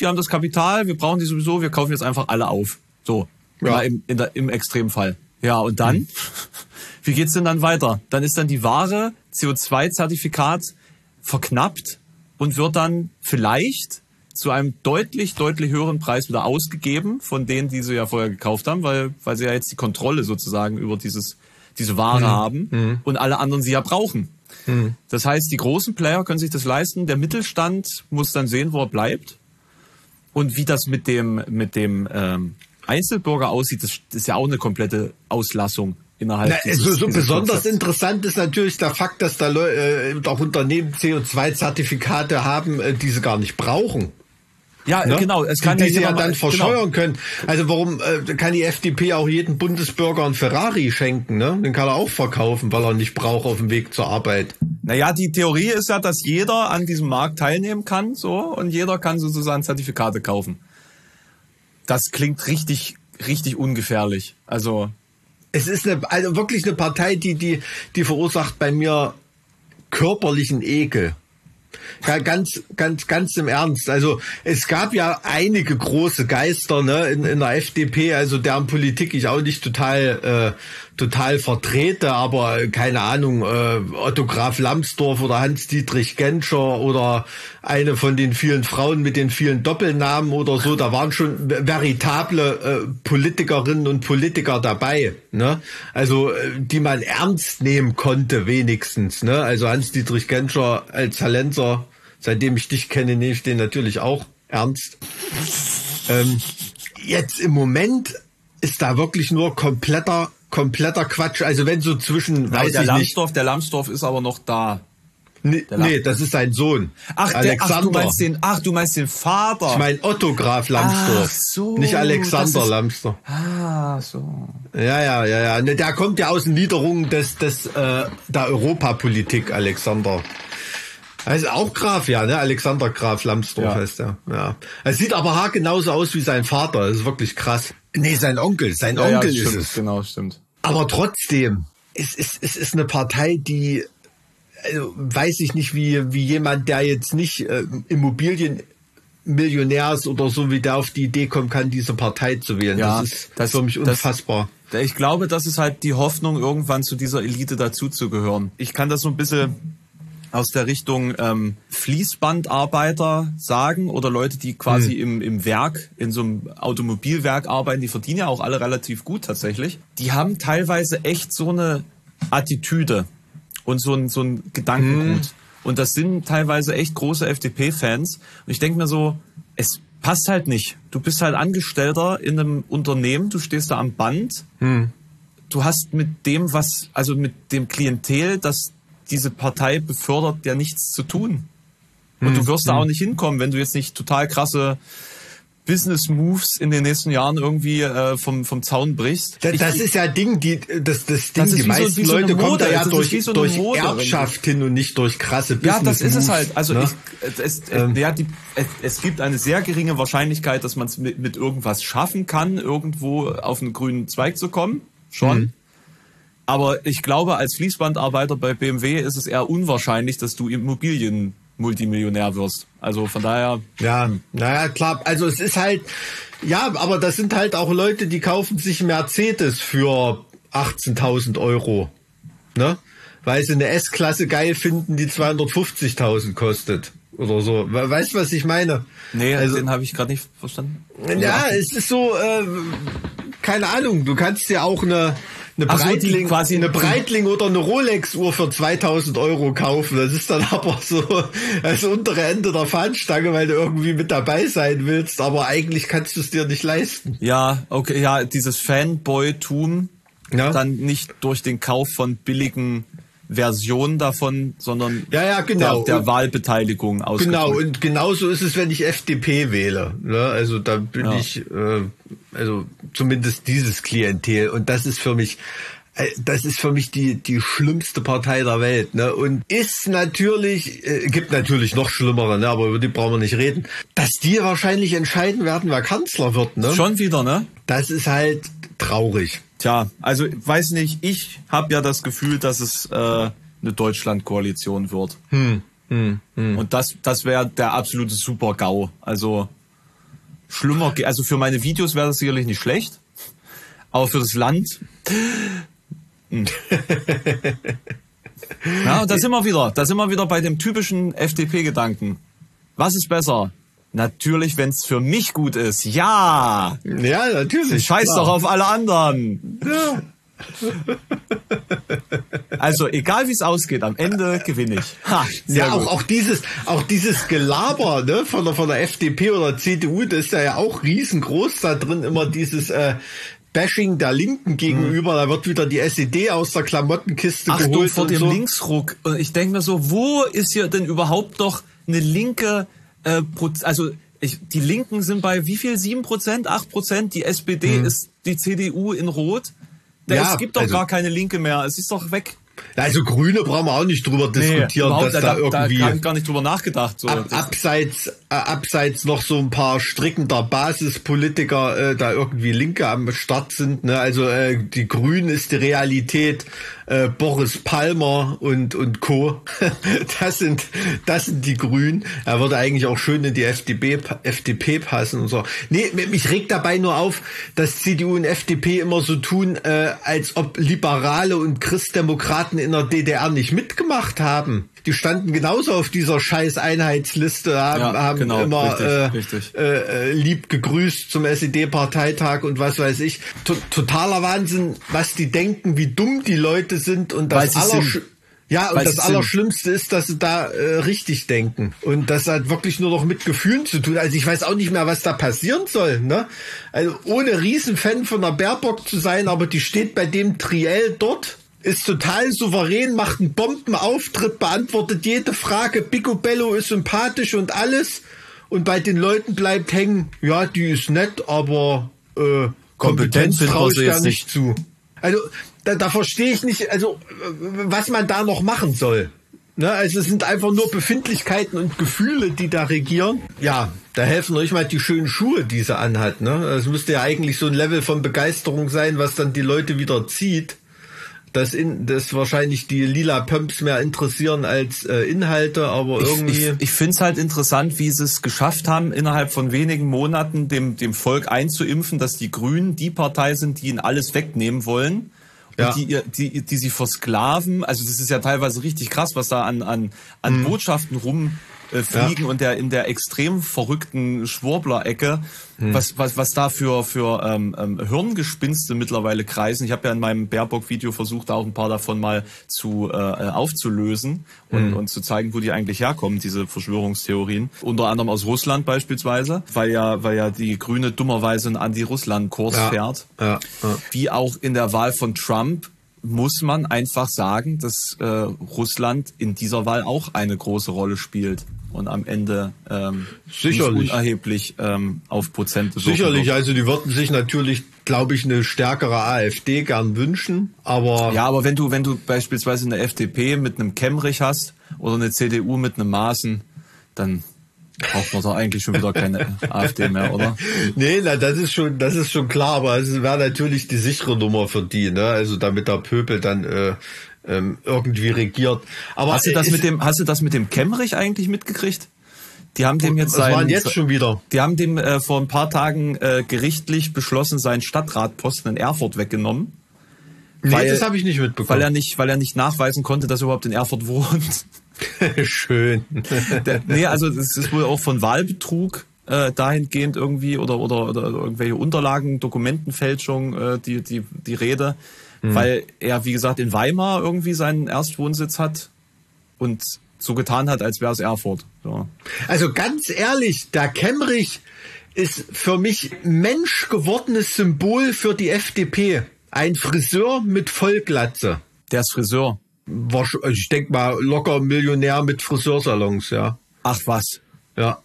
wir haben das Kapital, wir brauchen die sowieso, wir kaufen jetzt einfach alle auf. So, ja. im, in der, im Extremfall. Ja, und dann? Mhm. Wie geht's denn dann weiter? Dann ist dann die Ware CO2-Zertifikat verknappt und wird dann vielleicht zu einem deutlich, deutlich höheren Preis wieder ausgegeben von denen, die sie ja vorher gekauft haben, weil, weil sie ja jetzt die Kontrolle sozusagen über dieses, diese Ware mhm. haben mhm. und alle anderen sie ja brauchen. Mhm. Das heißt, die großen Player können sich das leisten, der Mittelstand muss dann sehen, wo er bleibt und wie das mit dem, mit dem ähm, Einzelbürger aussieht, das ist ja auch eine komplette Auslassung innerhalb Na, dieses, so, so besonders Konzepts. interessant ist natürlich der Fakt, dass da äh, auch Unternehmen CO2-Zertifikate haben, äh, die sie gar nicht brauchen. Ja, ne? genau. Es kann die, die sie ja dann genau. verscheuern genau. können. Also warum äh, kann die FDP auch jedem Bundesbürger ein Ferrari schenken? Ne? Den kann er auch verkaufen, weil er nicht braucht auf dem Weg zur Arbeit. Naja, die Theorie ist ja, dass jeder an diesem Markt teilnehmen kann, so und jeder kann sozusagen Zertifikate kaufen. Das klingt richtig, richtig ungefährlich. Also es ist eine, also wirklich eine Partei, die die die verursacht bei mir körperlichen Ekel. Ganz, ganz, ganz im Ernst. Also es gab ja einige große Geister ne, in, in der FDP, also deren Politik ich auch nicht total äh, total vertrete, aber keine Ahnung, äh, Otto Graf Lambsdorff oder Hans-Dietrich Genscher oder eine von den vielen Frauen mit den vielen Doppelnamen oder so, da waren schon veritable äh, Politikerinnen und Politiker dabei, ne? Also äh, die man ernst nehmen konnte wenigstens, ne? Also Hans-Dietrich Genscher als Talenzer, seitdem ich dich kenne, nehme ich den natürlich auch ernst. Ähm, jetzt im Moment ist da wirklich nur kompletter kompletter Quatsch. Also wenn so zwischen, weiß der ich Lambsdorff, nicht. Der Lambsdorff ist aber noch da. Nee, nee, das ist sein Sohn. Ach, Alexander. Der, ach, du meinst den, ach, du meinst den Vater. Ich meine Otto Graf Lambsdorff. Ach so. Nicht Alexander ist, Lambsdorff. Ah, so. Ja, ja, ja, ja. Ne, der kommt ja aus den Niederungen des, des, äh, der Europapolitik, Alexander. Also auch Graf, ja, ne? Alexander Graf Lambsdorff ja. heißt er. Ja. Er sieht aber haar genauso aus wie sein Vater. Das ist wirklich krass. Nee, sein Onkel. Sein ja, Onkel ja, ist stimmt, es. Genau, stimmt. Aber trotzdem, es ist, es ist eine Partei, die, also weiß ich nicht, wie, wie jemand, der jetzt nicht äh, Immobilienmillionär ist oder so, wie der auf die Idee kommen kann, diese Partei zu wählen. Ja, das ist das, für mich unfassbar. Das, ich glaube, das ist halt die Hoffnung, irgendwann zu dieser Elite dazuzugehören. Ich kann das so ein bisschen aus der Richtung ähm, Fließbandarbeiter sagen oder Leute, die quasi im, im Werk, in so einem Automobilwerk arbeiten, die verdienen ja auch alle relativ gut tatsächlich. Die haben teilweise echt so eine Attitüde und so ein, so ein Gedankengut. Und das sind teilweise echt große FDP-Fans. Und ich denke mir so, es passt halt nicht. Du bist halt Angestellter in einem Unternehmen, du stehst da am Band. Du hast mit dem, was, also mit dem Klientel, das diese Partei befördert, ja nichts zu tun. Und du wirst da auch nicht hinkommen, wenn du jetzt nicht total krasse Business Moves in den nächsten Jahren irgendwie äh, vom, vom Zaun brichst. Das, Ich- das ist ja Ding, die, das, das Ding, Das die so- meisten so Leute kommen Mode, da ja das durch, so durch Mode, Erbschaft hin und nicht durch krasse Business Ja, das ist es Moves, halt. Also ne? ich, es, es, ja, die, es, es gibt eine sehr geringe Wahrscheinlichkeit, dass man es mit, mit irgendwas schaffen kann, irgendwo auf einen grünen Zweig zu kommen. Schon. Mhm. Aber ich glaube, als Fließbandarbeiter bei BMW ist es eher unwahrscheinlich, dass du Immobilien-Multimillionär wirst. Also von daher, Ja, naja, klar. Also es ist halt, ja, aber das sind halt auch Leute, die kaufen sich Mercedes für 18.000 Euro. Ne? Weil sie eine S-Klasse geil finden, die 250.000 kostet. Oder so. We- Weißt du, was ich meine? nee, Also- den habe ich gerade nicht verstanden. Ja, es ist so, äh, keine Ahnung, du kannst dir auch eine, eine, Ach so, Breitling, quasi- eine Breitling oder eine Rolex-Uhr für 2000 Euro kaufen. Das ist dann aber so das untere Ende der Fahnenstange, weil du irgendwie mit dabei sein willst, aber eigentlich kannst du es dir nicht leisten. Ja, okay, ja, dieses Fanboy-Tum, Ja. dann nicht durch den Kauf von billigen Versionen davon, sondern Ja, ja, genau. der, der Wahlbeteiligung ausgedrückt. Genau, und genauso ist es, wenn ich FDP wähle. Ne? Also da bin Ja. ich, äh, also zumindest dieses Klientel. Und das ist für mich, äh, das ist für mich die, die schlimmste Partei der Welt. Ne? Und ist natürlich, äh, gibt natürlich noch schlimmere, ne? aber über die brauchen wir nicht reden, dass die wahrscheinlich entscheiden werden, wer Kanzler wird. Ne? Schon wieder, ne? Das ist halt traurig. Tja, also weiß nicht, ich habe ja das Gefühl, dass es äh, eine Deutschland-Koalition wird. Hm, Und das, das wäre der absolute Super-GAU. Also schlimmer, also für meine Videos wäre das sicherlich nicht schlecht, aber für das Land. hm. Ja, und da sind wir wieder. Da sind wir wieder bei dem typischen FDP-Gedanken. Was ist besser? Natürlich, wenn es für mich gut ist. Ja! Ja, natürlich. Scheiß klar. doch auf alle anderen. Ja. Also egal wie es ausgeht, am Ende gewinne ich. Ha, ja, auch, auch dieses, auch dieses Gelaber, ne, von der, von der FDP oder CDU, das ist ja, ja auch riesengroß da drin, immer dieses, äh, Bashing der Linken gegenüber, da wird wieder die SED aus der Klamottenkiste Achtung geholt vor dem so. Linksruck. Und ich denke mir so, wo ist hier denn überhaupt noch eine linke, äh, also ich, die Linken sind bei wie viel? Sieben Prozent, acht Prozent. Die SPD ist die CDU in Rot. Da, Hm. Ja, es gibt doch also- gar keine Linke mehr. Es ist doch weg. Also Grüne brauchen wir auch nicht drüber diskutieren, überhaupt, dass da, irgendwie Da habe ich gar nicht drüber nachgedacht. So. ab, abseits, äh, abseits noch so ein paar strickender Basispolitiker äh, da irgendwie Linke am Start sind. Ne? Also äh, die Grünen ist die Realität. Äh, Boris Palmer und und Co. das sind das sind die Grünen. Er würde eigentlich auch schön in die FDP FDP passen und so. Nee, mich regt dabei nur auf, dass CDU und FDP immer so tun, äh, als ob Liberale und Christdemokraten in der DDR nicht mitgemacht haben. Die standen genauso auf dieser scheiß Einheitsliste, haben, Ja, haben genau, immer richtig, äh, richtig. Äh, äh, lieb gegrüßt zum SED-Parteitag und was weiß ich. To totaler Wahnsinn, was die denken, wie dumm die Leute sind und das aller ja, und Weil das. Allerschlimmste ist, dass sie da äh, richtig denken. Und das hat wirklich nur noch mit Gefühlen zu tun. Also ich weiß auch nicht mehr, was da passieren soll. Ne? Also ohne Riesenfan von der Baerbock zu sein, aber die steht bei dem Triell dort, ist total souverän, macht einen Bombenauftritt, beantwortet jede Frage. Picobello ist sympathisch und alles. Und bei den Leuten bleibt hängen, ja, die ist nett, aber äh, Kompetenz traue ich jetzt nicht zu. Also da, da verstehe ich nicht, also was man da noch machen soll. Ne, also es sind einfach nur Befindlichkeiten und Gefühle, die da regieren. Ja, da helfen euch mal die schönen Schuhe, die sie anhat. Ne? Es müsste ja eigentlich so ein Level von Begeisterung sein, was dann die Leute wieder zieht. Dass, in, dass wahrscheinlich die lila Pumps mehr interessieren als äh, Inhalte, aber irgendwie. Ich, ich finde es halt interessant, wie sie es geschafft haben, innerhalb von wenigen Monaten dem, dem Volk einzuimpfen, dass die Grünen die Partei sind, die ihnen alles wegnehmen wollen. Ja. die, ihr- die, die sie versklaven. Also das ist ja teilweise richtig krass, was da an, an, an Botschaften rumfliegen äh, fliegen und der in der extrem verrückten Schwurbler-Ecke, was, was, was da für, für ähm, ähm, Hirngespinste mittlerweile kreisen. Ich habe ja in meinem Baerbock-Video versucht, auch ein paar davon mal zu äh, äh, aufzulösen und, und zu zeigen, wo die eigentlich herkommen, diese Verschwörungstheorien. Unter anderem aus Russland beispielsweise, weil ja, weil ja die Grüne dummerweise einen Anti-Russland-Kurs Ja. fährt Ja, ja. wie auch in der Wahl von Trump muss man einfach sagen, dass äh, Russland in dieser Wahl auch eine große Rolle spielt und am Ende ähm, Sicherlich. nicht unerheblich ähm, auf Prozente Sicherlich, also die würden sich natürlich, glaube ich, eine stärkere AfD gern wünschen, aber Ja, aber wenn du wenn du beispielsweise eine FDP mit einem Kemmerich hast oder eine CDU mit einem Maaßen, dann braucht man doch eigentlich schon wieder keine AfD mehr, oder? Nee, na, das ist schon, das ist schon klar, aber es wäre natürlich die sichere Nummer für die, ne? Also damit der Pöbel dann äh, ähm, irgendwie regiert. Aber Hast du das mit dem hast du das mit dem Kemmerich eigentlich mitgekriegt? Die haben dem jetzt seinen- jetzt schon wieder? Die haben dem äh, vor ein paar Tagen äh, gerichtlich beschlossen, seinen Stadtratposten in Erfurt weggenommen, Nee, weil- das habe ich nicht weil mitbekommen. er nicht, weil er nicht nachweisen konnte, dass er überhaupt in Erfurt wohnt. Schön. Der, nee, also das ist wohl auch von Wahlbetrug äh, dahingehend irgendwie oder, oder, oder irgendwelche Unterlagen, Dokumentenfälschung, äh, die, die, die Rede, weil er, wie gesagt, in Weimar irgendwie seinen Erstwohnsitz hat und so getan hat, als wäre es Erfurt. So. Also ganz ehrlich, der Kemmerich ist für mich menschgewordenes Symbol für die FDP. Ein Friseur mit Vollglatze. Der ist Friseur. Wahrsch- Ich denke mal locker Millionär mit Friseursalons, ja. Ach was. Ja.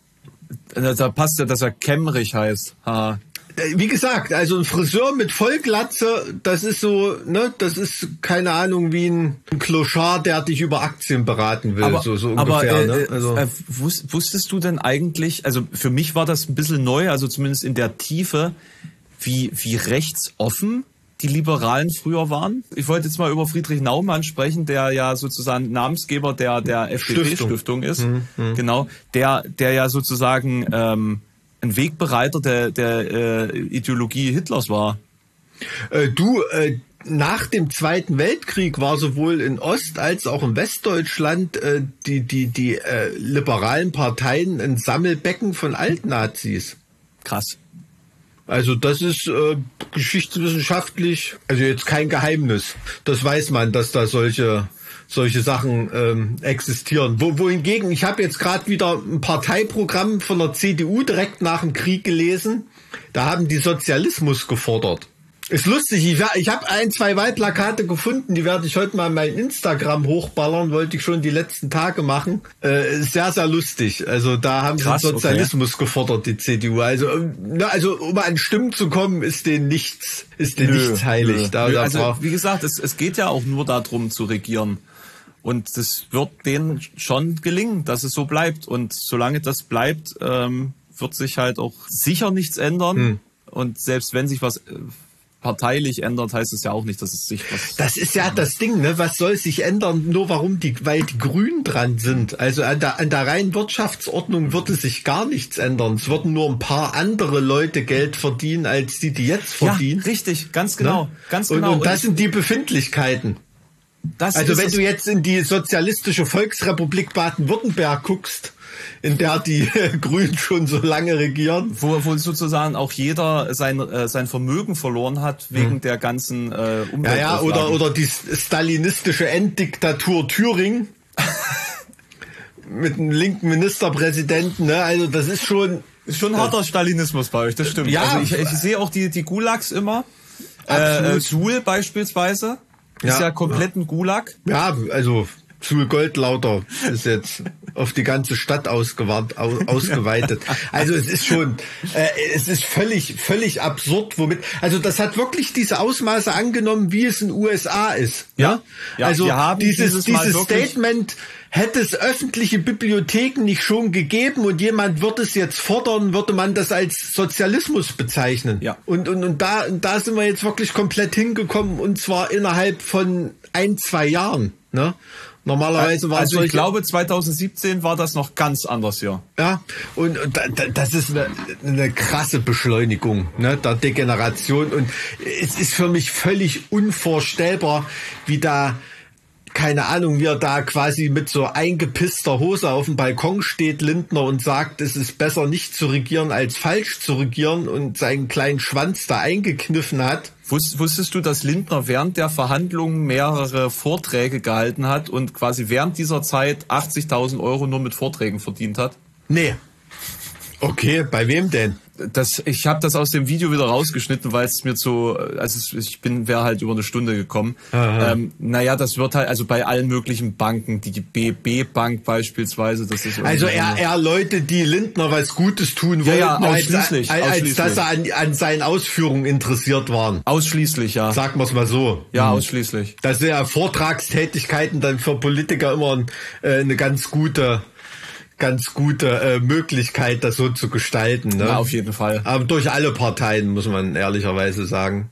Da, passt ja, dass er Kemmerich heißt. Haha. Äh, Wie gesagt, also ein Friseur mit Vollglatze, das ist so, ne, das ist keine Ahnung wie ein Clochard, der dich über Aktien beraten will, so, so ungefähr. äh, ne? äh, also, äh, wus- wusstest du denn eigentlich, also für mich war das ein bisschen neu, also zumindest in der Tiefe, wie, wie rechtsoffen die Liberalen früher waren? Ich wollte jetzt mal über Friedrich Naumann sprechen, der ja sozusagen Namensgeber der, der FDP-Stiftung ist. Mhm, Genau. Der, der ja sozusagen ähm, ein Wegbereiter der, der äh, Ideologie Hitlers war. äh, du, äh, nach dem Zweiten Weltkrieg war sowohl in Ost- als auch in Westdeutschland äh, die, die, die äh, liberalen Parteien ein Sammelbecken von Altnazis. Krass. Also das ist äh, geschichtswissenschaftlich, also jetzt kein Geheimnis. Das weiß man, dass da solche solche Sachen ähm, existieren. Wo, wohingegen, ich habe jetzt gerade wieder ein Parteiprogramm von der CDU direkt nach dem Krieg gelesen. Da haben die Sozialismus gefordert. Ist lustig, ich, ich habe ein, zwei Wahlplakate gefunden, die werde ich heute mal in mein Instagram hochballern, wollte ich schon die letzten Tage machen. Äh, sehr, sehr lustig. Also da haben Krass, sie okay. Sozialismus gefordert, die CDU. Also, ähm, na, also um an Stimmen zu kommen, ist denen nichts, ist denen nichts heilig. Nö. Da, Nö, da also, wie gesagt, es, es geht ja auch nur darum zu regieren. Und das wird denen schon gelingen, dass es so bleibt. Und solange das bleibt, ähm, wird sich halt auch sicher nichts ändern. Hm. Und selbst wenn sich was äh, parteilich ändert, heißt es ja auch nicht, dass es sich was. Das ist ja das Ding, ne? Was soll sich ändern? Nur warum die, weil die Grünen dran sind. Also an der, an der reinen Wirtschaftsordnung würde sich gar nichts ändern. Es würden nur ein paar andere Leute Geld verdienen, als die, die jetzt ja, verdienen. richtig, ganz genau, Ne? ganz und, genau. Und das ich- sind die Befindlichkeiten. das Also wenn du jetzt in die sozialistische Volksrepublik Baden-Württemberg guckst, in der die Grünen schon so lange regieren. wo, wo sozusagen auch jeder sein, äh, sein Vermögen verloren hat wegen der ganzen äh, Hm. Ja, ja, oder, oder die stalinistische Enddiktatur Thüringen. Mit einem linken Ministerpräsidenten, ne? Also das ist schon. Ist schon harter Stalinismus bei euch, das stimmt. Ja. also ich, ich sehe auch die, die Gulags immer. Äh, Absolut. äh, Suhl beispielsweise ist Ja, ja komplett ein Gulag. Ja, also Sul Goldlauter ist jetzt auf die ganze Stadt ausgewandt, au, ausgeweitet. Also es ist schon, äh, es ist völlig, völlig absurd, womit, also das hat wirklich diese Ausmaße angenommen, wie es in den USA ist. Ja. ne? Ja, also dieses, dieses dieses Statement, hätte es öffentliche Bibliotheken nicht schon gegeben und jemand wird es jetzt fordern, würde man das als Sozialismus bezeichnen. Ja. Und, und, und da, und da sind wir jetzt wirklich komplett hingekommen und zwar innerhalb von ein, zwei Jahren. Ne? Normalerweise war also ich glaube 2017 war das noch ganz anders hier. Ja, und, und da, da, das ist eine, eine krasse Beschleunigung ne, der Degeneration und es ist für mich völlig unvorstellbar, wie da keine Ahnung, wie er da quasi mit so eingepisster Hose auf dem Balkon steht, Lindner, und sagt, es ist besser nicht zu regieren als falsch zu regieren und seinen kleinen Schwanz da eingekniffen hat. Wusstest du, dass Lindner während der Verhandlungen mehrere Vorträge gehalten hat und quasi während dieser Zeit 80.000 Euro nur mit Vorträgen verdient hat? Nee. Okay, bei wem denn? das, ich habe das aus dem Video wieder rausgeschnitten, weil es mir so, also ich bin, wäre halt über eine Stunde gekommen. Ähm, naja, das wird halt, also bei allen möglichen Banken, die BB Bank beispielsweise, das ist also eher, eher Leute, die Lindner was Gutes tun wollten, ja, ja, ausschließlich, als, als, ausschließlich. dass sie an, an seinen Ausführungen interessiert waren. Ausschließlich, ja. Sagen wir es mal so. Ja, mhm. ausschließlich. Das sind ja Vortragstätigkeiten dann für Politiker immer äh, eine ganz gute ganz gute äh, Möglichkeit, das so zu gestalten. Ne? Ja, auf jeden Fall. Aber durch alle Parteien, muss man ehrlicherweise sagen.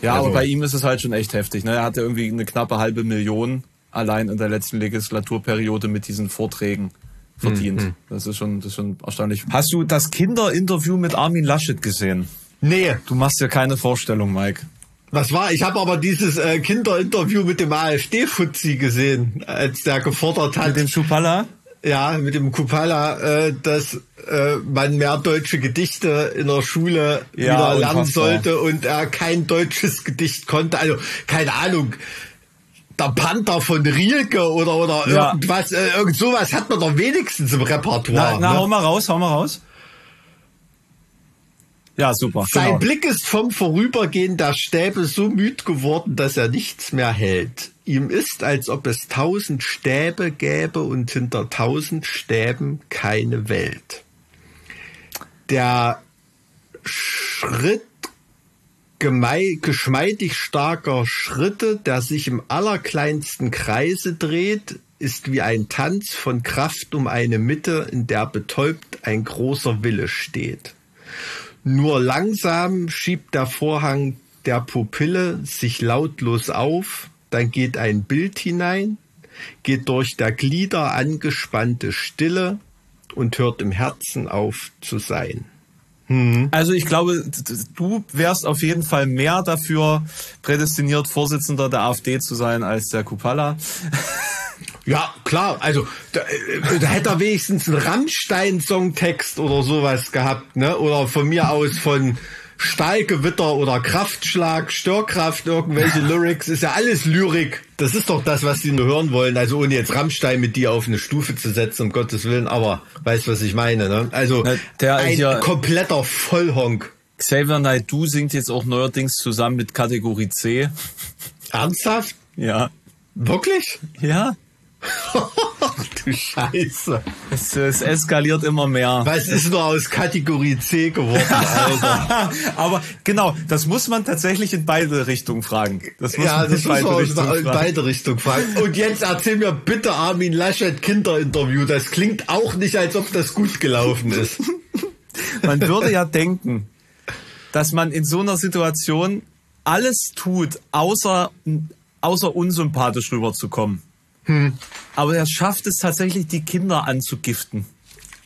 Ja, also. aber bei ihm ist es halt schon echt heftig. Ne? Er hatte irgendwie eine knappe halbe Million allein in der letzten Legislaturperiode mit diesen Vorträgen verdient. Mhm. Das ist schon, das ist schon erstaunlich. Hast du das Kinderinterview mit Armin Laschet gesehen? Nee. Du machst dir keine Vorstellung, Mike. Was war? Ich habe aber dieses äh, Kinderinterview mit dem AfD-Fuzzi gesehen, als der gefordert hat. Mit dem Schupalla? Ja, mit dem Kupala, äh, dass äh, man mehr deutsche Gedichte in der Schule ja, wieder lernen sollte und er kein deutsches Gedicht konnte. Also keine Ahnung. Der Panther von Rielke oder oder ja. irgendwas, äh, irgend sowas hat man doch wenigstens im Repertoire. Na, na ne? hau mal raus, hau mal raus. Ja, super. Sein genau. Blick ist vom Vorübergehen der Stäbe so müd geworden, dass er nichts mehr hält. Ihm ist, als ob es tausend Stäbe gäbe und hinter tausend Stäben keine Welt. Der Schritt geschmeidig starker Schritte, der sich im allerkleinsten Kreise dreht, ist wie ein Tanz von Kraft um eine Mitte, in der betäubt ein großer Wille steht. Nur langsam schiebt der Vorhang der Pupille sich lautlos auf, dann geht ein Bild hinein, geht durch der Glieder angespannte Stille und hört im Herzen auf zu sein. Hm. Also ich glaube, du wärst auf jeden Fall mehr dafür prädestiniert, Vorsitzender der AfD zu sein als der Kupala. Ja, klar. Also da, äh, da hätte er wenigstens einen Rammstein-Songtext oder sowas gehabt, ne? Oder von mir aus von Stahlgewitter oder Kraftschlag, Störkraft, irgendwelche Lyrics, ist ja alles Lyrik. Das ist doch das, was sie nur hören wollen. Also ohne jetzt Rammstein mit dir auf eine Stufe zu setzen, um Gottes Willen, aber weißt was ich meine, ne? Also Der ein ja kompletter Vollhonk. Xavier Naidoo singt jetzt auch neuerdings zusammen mit Kategorie C. Ernsthaft? Ja. Wirklich? Ja. du Scheiße. Es, es, eskaliert immer mehr. Was ist nur aus Kategorie C geworden, Alter? Aber genau, das muss man tatsächlich in beide Richtungen fragen. Das muss ja, man das in, beide, muss man in beide Richtungen fragen. Und jetzt erzähl mir bitte Armin Laschet Kinderinterview. Das klingt auch nicht, als ob das gut gelaufen ist. man würde ja denken, dass man in so einer Situation alles tut, außer, außer unsympathisch rüberzukommen. Hm. Aber er schafft es tatsächlich, die Kinder anzugiften.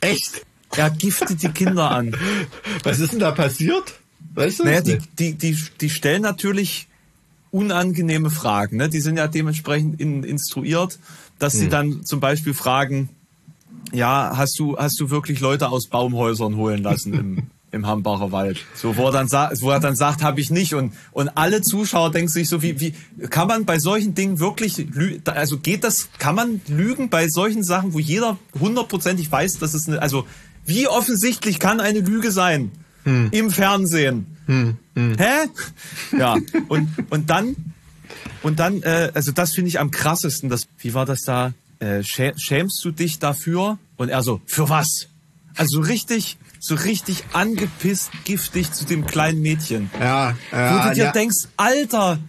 Echt? Er giftet die Kinder an. Was ist denn da passiert? Weißt du naja, die, die, die, die stellen natürlich unangenehme Fragen. Ne? Die sind ja dementsprechend in, instruiert, dass hm. sie dann zum Beispiel fragen, ja, hast du, hast du wirklich Leute aus Baumhäusern holen lassen im, im Hambacher Wald. So, wo er dann sagt, wo er dann sagt, habe ich nicht. Und, und alle Zuschauer denken sich so, wie, wie, kann man bei solchen Dingen wirklich, also geht das, kann man lügen bei solchen Sachen, wo jeder hundertprozentig weiß, dass es eine, also, wie offensichtlich kann eine Lüge sein? Hm. Im Fernsehen. Hm. Hm. Hä? Ja. Und, und dann, und dann, äh, also das finde ich am krassesten. Das, wie war das da? Äh, schämst du dich dafür? Und er so, für was? Also richtig, so richtig angepisst, giftig zu dem kleinen Mädchen. Ja, ja Wo du dir ja. denkst, Alter,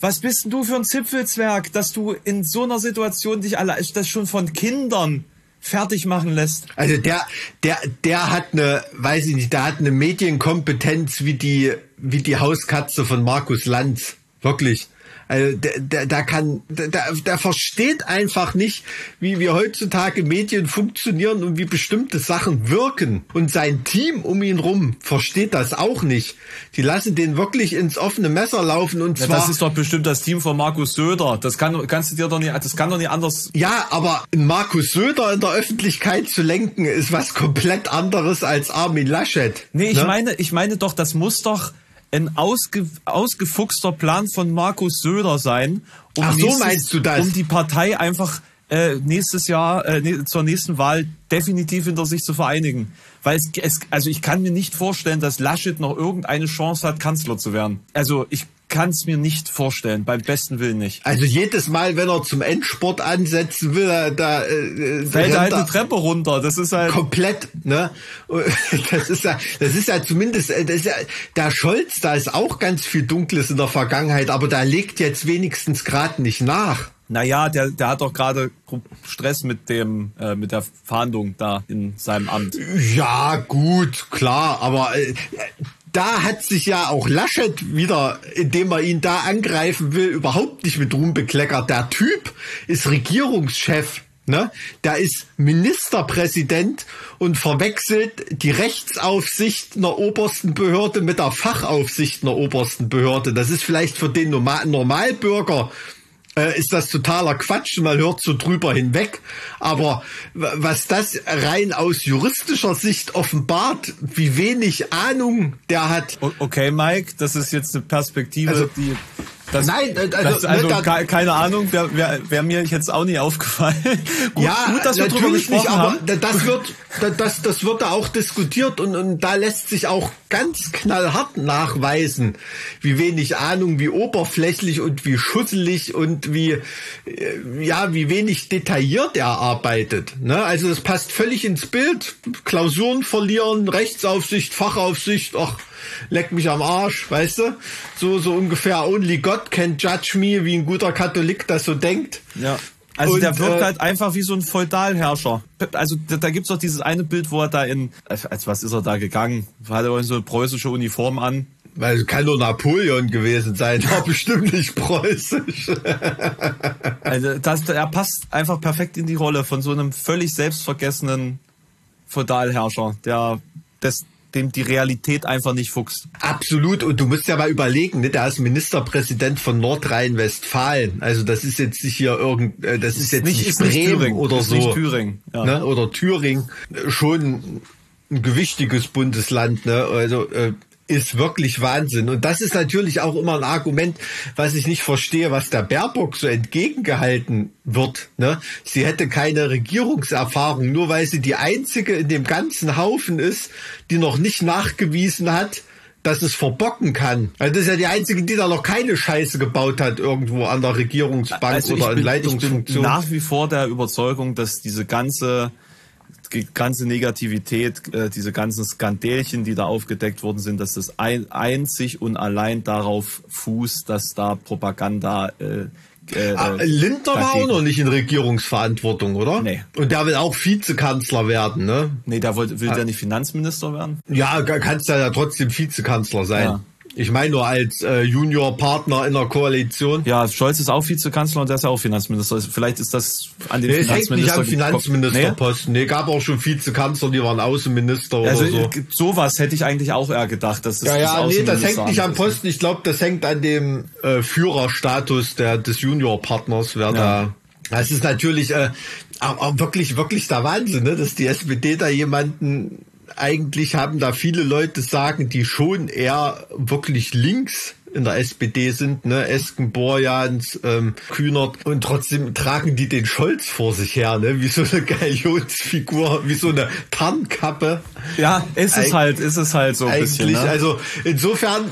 was bist denn du für ein Zipfelzwerg, dass du in so einer Situation dich alle, das schon von Kindern fertig machen lässt. Also der, der, der hat eine, weiß ich nicht, der hat eine Medienkompetenz wie die, wie die Hauskatze von Markus Lanz. Wirklich. Also der, der, der kann, der, der versteht einfach nicht, wie wir heutzutage Medien funktionieren und wie bestimmte Sachen wirken. Und sein Team um ihn rum versteht das auch nicht. Die lassen den wirklich ins offene Messer laufen und Ja, zwar. das ist doch bestimmt das Team von Markus Söder. Das kann, kannst du dir doch nicht, das kann doch nicht anders. ja, aber Markus Söder in der Öffentlichkeit zu lenken, ist was komplett anderes als Armin Laschet. Nee, ich ne? meine, ich meine doch, das muss doch ein ausge, ausgefuchster Plan von Markus Söder sein, um, Ach so, du das? um die Partei einfach äh, nächstes Jahr, äh, ne, zur nächsten Wahl definitiv hinter sich zu vereinigen. Weil es, es, also ich kann mir nicht vorstellen, dass Laschet noch irgendeine Chance hat, Kanzler zu werden. Also ich kann es mir nicht vorstellen, beim besten Willen nicht. Also jedes Mal, wenn er zum Endsport ansetzen will, da äh, Fällt rennt halt eine Treppe runter. Das ist halt. komplett, ne? Das ist ja, das ist ja zumindest, äh, das ist ja, der Scholz, da ist auch ganz viel Dunkles in der Vergangenheit, aber da legt jetzt wenigstens gerade nicht nach. Naja, der, der hat doch gerade Stress mit dem, äh, mit der Fahndung da in seinem Amt. Ja, gut, klar, aber äh, da hat sich ja auch Laschet wieder, indem er ihn da angreifen will, überhaupt nicht mit Ruhm bekleckert. Der Typ ist Regierungschef. Ne? Der ist Ministerpräsident und verwechselt die Rechtsaufsicht einer obersten Behörde mit der Fachaufsicht einer obersten Behörde. Das ist vielleicht für den Normal Normalbürger äh, ist das totaler Quatsch, man hört so drüber hinweg. Aber was das rein aus juristischer Sicht offenbart, wie wenig Ahnung der hat. Okay, Mike, das ist jetzt eine Perspektive, Also- die. Das, Nein, äh, also, das, also ne, da- ke- keine Ahnung, wäre wär, wär mir jetzt auch nie aufgefallen. gut, ja, gut, dass wir drüber gesprochen nicht, aber haben. da- das wird, da- das, das wird da auch diskutiert und, und da lässt sich auch ganz knallhart nachweisen, wie wenig Ahnung, wie oberflächlich und wie schusselig und wie, äh, ja, wie wenig detailliert er arbeitet. Ne? Also das passt völlig ins Bild. Klausuren verlieren, Rechtsaufsicht, Fachaufsicht, ach, leck mich am Arsch, weißt du? So, so ungefähr only God can judge me, wie ein guter Katholik das so denkt. Ja. Also Und, der wirkt äh, halt einfach wie so ein Feudalherrscher. Also da, da gibt's doch dieses eine Bild, wo er da in, als was ist er da gegangen? Hat er so eine preußische Uniform an? Weil kann nur Napoleon gewesen sein, war bestimmt nicht preußisch. Also das, er passt einfach perfekt in die Rolle von so einem völlig selbstvergessenen Feudalherrscher, der das, dem die Realität einfach nicht fuchst. Absolut. Und du musst ja mal überlegen, ne? der ist Ministerpräsident von Nordrhein-Westfalen. Also das ist jetzt nicht hier irgend, äh, das ist jetzt nicht, nicht Bremen Thüringen, oder ist so. nicht Thüringen. Ja. Ne? Oder Thüringen. Schon ein gewichtiges Bundesland. Ne? Also äh, ist wirklich Wahnsinn. Und das ist natürlich auch immer ein Argument, was ich nicht verstehe, was der Baerbock so entgegengehalten wird. Ne? Sie hätte keine Regierungserfahrung, nur weil sie die einzige in dem ganzen Haufen ist, die noch nicht nachgewiesen hat, dass es verbocken kann. Also das ist ja die einzige, die da noch keine Scheiße gebaut hat irgendwo an der Regierungsbank Also oder in ich bin, ich bin Leitungsfunktion. nach wie vor der Überzeugung, dass diese ganze die ganze Negativität, äh, diese ganzen Skandälchen, die da aufgedeckt worden sind, dass das ein, einzig und allein darauf fußt, dass da Propaganda äh, äh, Ah, Lindner war auch noch nicht in Regierungsverantwortung, oder? Nee. Und der will auch Vizekanzler werden, ne? Nee, der wollte, will der nicht Finanzminister werden? Ja, kannst ja trotzdem Vizekanzler sein. Ja. Ich meine nur als äh, Juniorpartner in der Koalition. Ja, Scholz ist auch Vizekanzler und der ist ja auch Finanzminister. Vielleicht ist das an den Nee, es hängt nicht Finanzminister am. Finanzministerposten. Nee, gab auch schon Vizekanzler, die waren Außenminister Nee? Also oder so. äh, sowas hätte ich eigentlich auch eher gedacht, dass das Ja, ja, das nee, das hängt nicht am. Posten. Ich glaube, das hängt an dem äh, Führerstatus der, des Juniorpartners, wer Ja. da. Das ist natürlich äh, auch, auch wirklich, wirklich der Wahnsinn, ne? dass die SPD da jemanden eigentlich haben da viele Leute sagen, die schon eher wirklich links in der SPD sind, ne, Esken, Borjans, ähm, Kühnert und trotzdem tragen die den Scholz vor sich her, ne, wie so eine Galionsfigur, wie so eine Tarnkappe. Ja, ist es Eig- halt, ist es halt so ein Eigentlich, bisschen. Ne? also insofern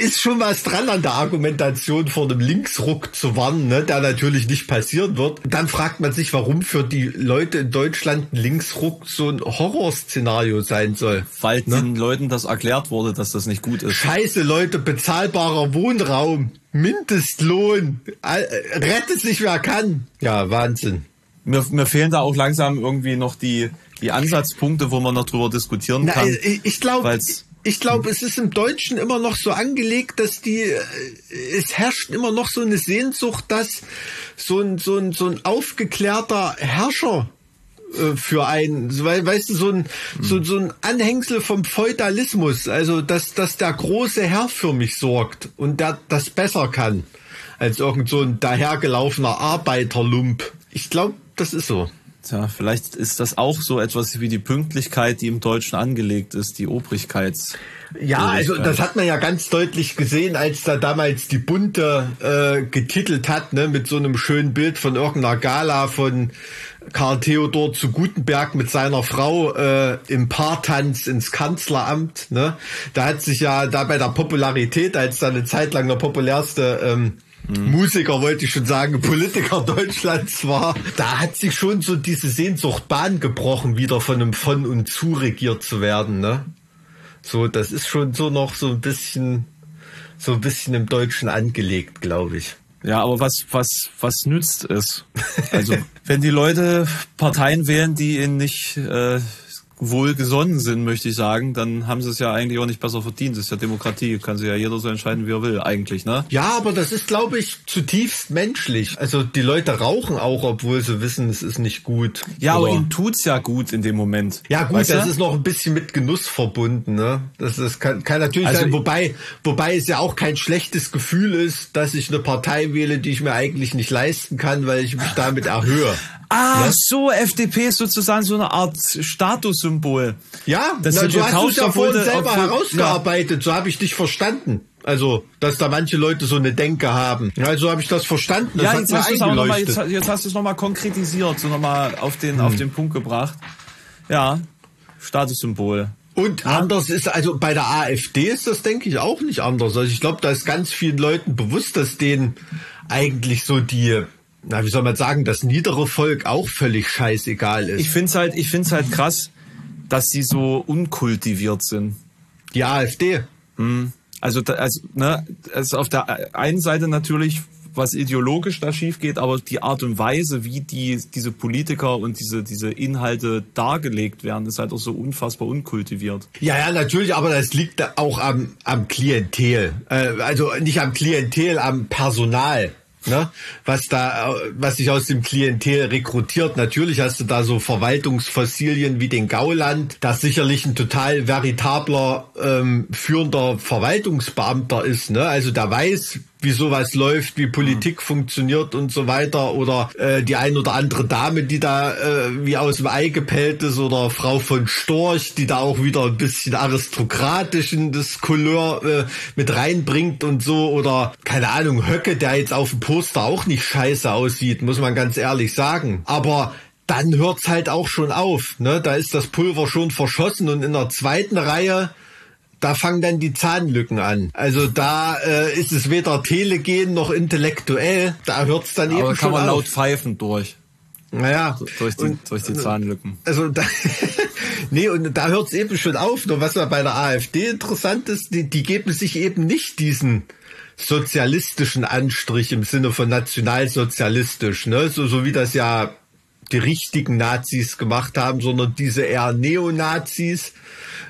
ist schon was dran an der Argumentation vor einem Linksruck zu warnen, ne, der natürlich nicht passieren wird. Dann fragt man sich, warum für die Leute in Deutschland ein Linksruck so ein Horrorszenario sein soll. weil den Leuten das erklärt wurde, dass das nicht gut ist. Scheiße, Leute, bezahlbarer Wohnraum, Mindestlohn, all- äh, rette sich wer kann. Ja, Wahnsinn. Mir, mir fehlen da auch langsam irgendwie noch die, die Ansatzpunkte, wo man noch drüber diskutieren Na, kann. ich ich glaube, ich glaube, es ist im Deutschen immer noch so angelegt, dass die, äh, es herrscht immer noch so eine Sehnsucht, dass so ein, so ein, so ein aufgeklärter Herrscher äh, für einen, weißt du, so ein, so, so ein Anhängsel vom Feudalismus, also dass, dass der große Herr für mich sorgt und der das besser kann als irgend so ein dahergelaufener Arbeiterlump. Ich glaube, das ist so. Tja, vielleicht ist das auch so etwas wie die Pünktlichkeit, die im Deutschen angelegt ist, die Obrigkeits. Ja, also das hat man ja ganz deutlich gesehen, als da damals die Bunte äh, getitelt hat, ne, mit so einem schönen Bild von irgendeiner Gala von Karl Theodor zu Gutenberg mit seiner Frau äh, im Paartanz ins Kanzleramt. Ne? Da hat sich ja da bei der Popularität, als da eine Zeit lang der populärste ähm. Musiker, wollte ich schon sagen, Politiker Deutschlands war, da hat sich schon so diese Sehnsucht Bahn gebrochen, wieder von einem von und zu regiert zu werden, ne? So, das ist schon so noch so ein bisschen, so ein bisschen im Deutschen angelegt, glaube ich. Ja, aber was, was, was nützt es? Also, wenn die Leute Parteien wählen, die ihnen nicht äh, wohlgesonnen sind, möchte ich sagen, dann haben sie es ja eigentlich auch nicht besser verdient. Das ist ja Demokratie, kann sich ja jeder so entscheiden, wie er will, eigentlich, ne? Ja, aber das ist, glaube ich, zutiefst menschlich. Also die Leute rauchen auch, obwohl sie wissen, es ist nicht gut. Ja, Oder aber ihnen tut's ja gut in dem Moment. Ja, gut, weißt das du? ist noch ein bisschen mit Genuss verbunden, ne? Das, das kann, kann natürlich also sein, wobei, wobei es ja auch kein schlechtes Gefühl ist, dass ich eine Partei wähle, die ich mir eigentlich nicht leisten kann, weil ich mich damit erhöhe. Ah, ja? so, FDP ist sozusagen so eine Art Statussymbol. Ja, das na, du hast es ja vorhin selber herausgearbeitet, ja. so habe ich dich verstanden. Also, dass da manche Leute so eine Denke haben. Ja, so habe ich das verstanden. Das ja, jetzt hast, du noch mal, jetzt, jetzt hast du es nochmal konkretisiert, so nochmal auf den, hm. auf den Punkt gebracht. Ja, Statussymbol. Und anders ist, also bei der AfD ist das, denke ich, auch nicht anders. Also ich glaube, da ist ganz vielen Leuten bewusst, dass denen eigentlich so die na, wie soll man sagen, das niedere Volk auch völlig scheißegal ist. Ich finde es halt, ich find's halt krass, dass sie so unkultiviert sind. Die AfD. Hm. Also, also, ne, also auf der einen Seite natürlich, was ideologisch da schief geht, aber die Art und Weise, wie die, diese Politiker und diese, diese Inhalte dargelegt werden, ist halt auch so unfassbar unkultiviert. Ja, ja, natürlich, aber das liegt auch am, am Klientel. Äh, also nicht am Klientel, am Personal ne? was da, was sich aus dem Klientel rekrutiert. Natürlich hast du da so Verwaltungsfossilien wie den Gauland, das sicherlich ein total veritabler ähm, führender Verwaltungsbeamter ist. Ne? Also der weiß, wie sowas läuft, wie Politik mhm. funktioniert und so weiter. Oder äh, die ein oder andere Dame, die da äh, wie aus dem Ei gepellt ist, oder Frau von Storch, die da auch wieder ein bisschen aristokratischen das Couleur äh, mit reinbringt und so. Oder keine Ahnung, Höcke, der jetzt auf dem Poster auch nicht scheiße aussieht, muss man ganz ehrlich sagen. Aber dann hört's halt auch schon auf. Ne? Da ist das Pulver schon verschossen und in der zweiten Reihe da fangen dann die Zahnlücken an. Also da äh, ist es weder telegen noch intellektuell. Da hört es dann Aber eben kann schon man auf. laut pfeifen durch. Naja. Durch die, und, durch die Zahnlücken. Also da, nee, und da hört es eben schon auf. Nur was ja bei der AfD interessant ist, die, die geben sich eben nicht diesen sozialistischen Anstrich im Sinne von nationalsozialistisch, ne? So, so wie das ja die richtigen Nazis gemacht haben, sondern diese eher Neonazis,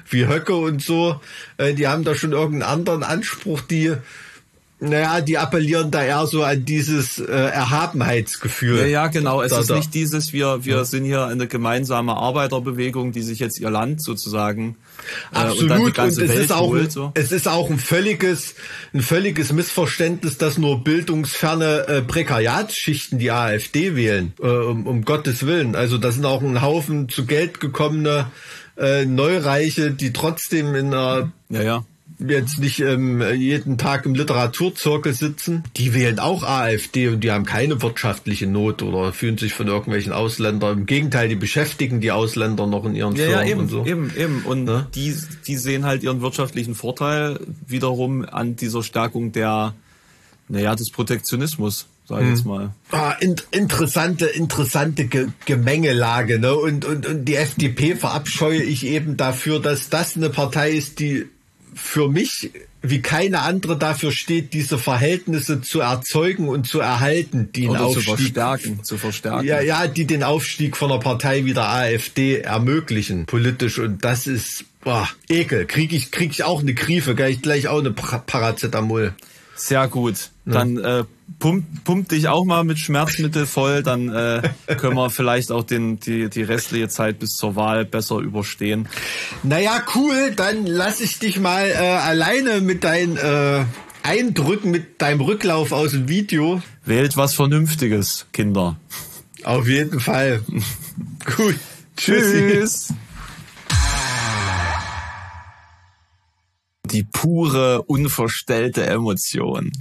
wie Höcke und so, äh, die haben da schon irgendeinen anderen Anspruch, die naja, die appellieren da eher so an dieses äh, Erhabenheitsgefühl. Ja, ja, genau. Es da, ist da. nicht dieses, wir, wir sind hier eine gemeinsame Arbeiterbewegung, die sich jetzt ihr Land sozusagen äh, Absolut. Und, und es Welt ist auch, holt, so. es ist auch ein völliges, ein völliges Missverständnis, dass nur bildungsferne äh, Prekariatsschichten die AfD wählen, äh, um, um Gottes Willen. Also da sind auch ein Haufen zu Geld gekommene äh, Neureiche, die trotzdem in einer ja, ja jetzt nicht ähm, jeden Tag im Literaturzirkel sitzen, die wählen auch AfD und die haben keine wirtschaftliche Not oder fühlen sich von irgendwelchen Ausländern. Im Gegenteil, die beschäftigen die Ausländer noch in ihren ja, Firmen ja, eben, und so. Eben, eben. Und ne? die, die sehen halt ihren wirtschaftlichen Vorteil wiederum an dieser Stärkung der, naja, des Protektionismus sag ich hm. jetzt mal. Ah, in, interessante, interessante Ge Gemengelage, ne? Und, und, und die FDP verabscheue ich eben dafür, dass das eine Partei ist, die für mich wie keine andere dafür steht, diese Verhältnisse zu erzeugen und zu erhalten, die Oder Aufstieg, zu verstärken, zu verstärken. ja, ja, die den Aufstieg von einer Partei wie der AfD ermöglichen, politisch. Und das ist, boah, Ekel. Krieg ich, krieg ich auch eine Griefe, gleich, gleich auch eine Paracetamol. Sehr gut. Dann äh, pump, pump dich auch mal mit Schmerzmittel voll, dann äh, können wir vielleicht auch den, die, die restliche Zeit bis zur Wahl besser überstehen. Naja, cool, dann lass ich dich mal äh, alleine mit deinen äh, Eindrücken, mit deinem Rücklauf aus dem Video. Wählt was Vernünftiges, Kinder. Auf jeden Fall. Gut. Tschüss. Die pure, unverstellte Emotion.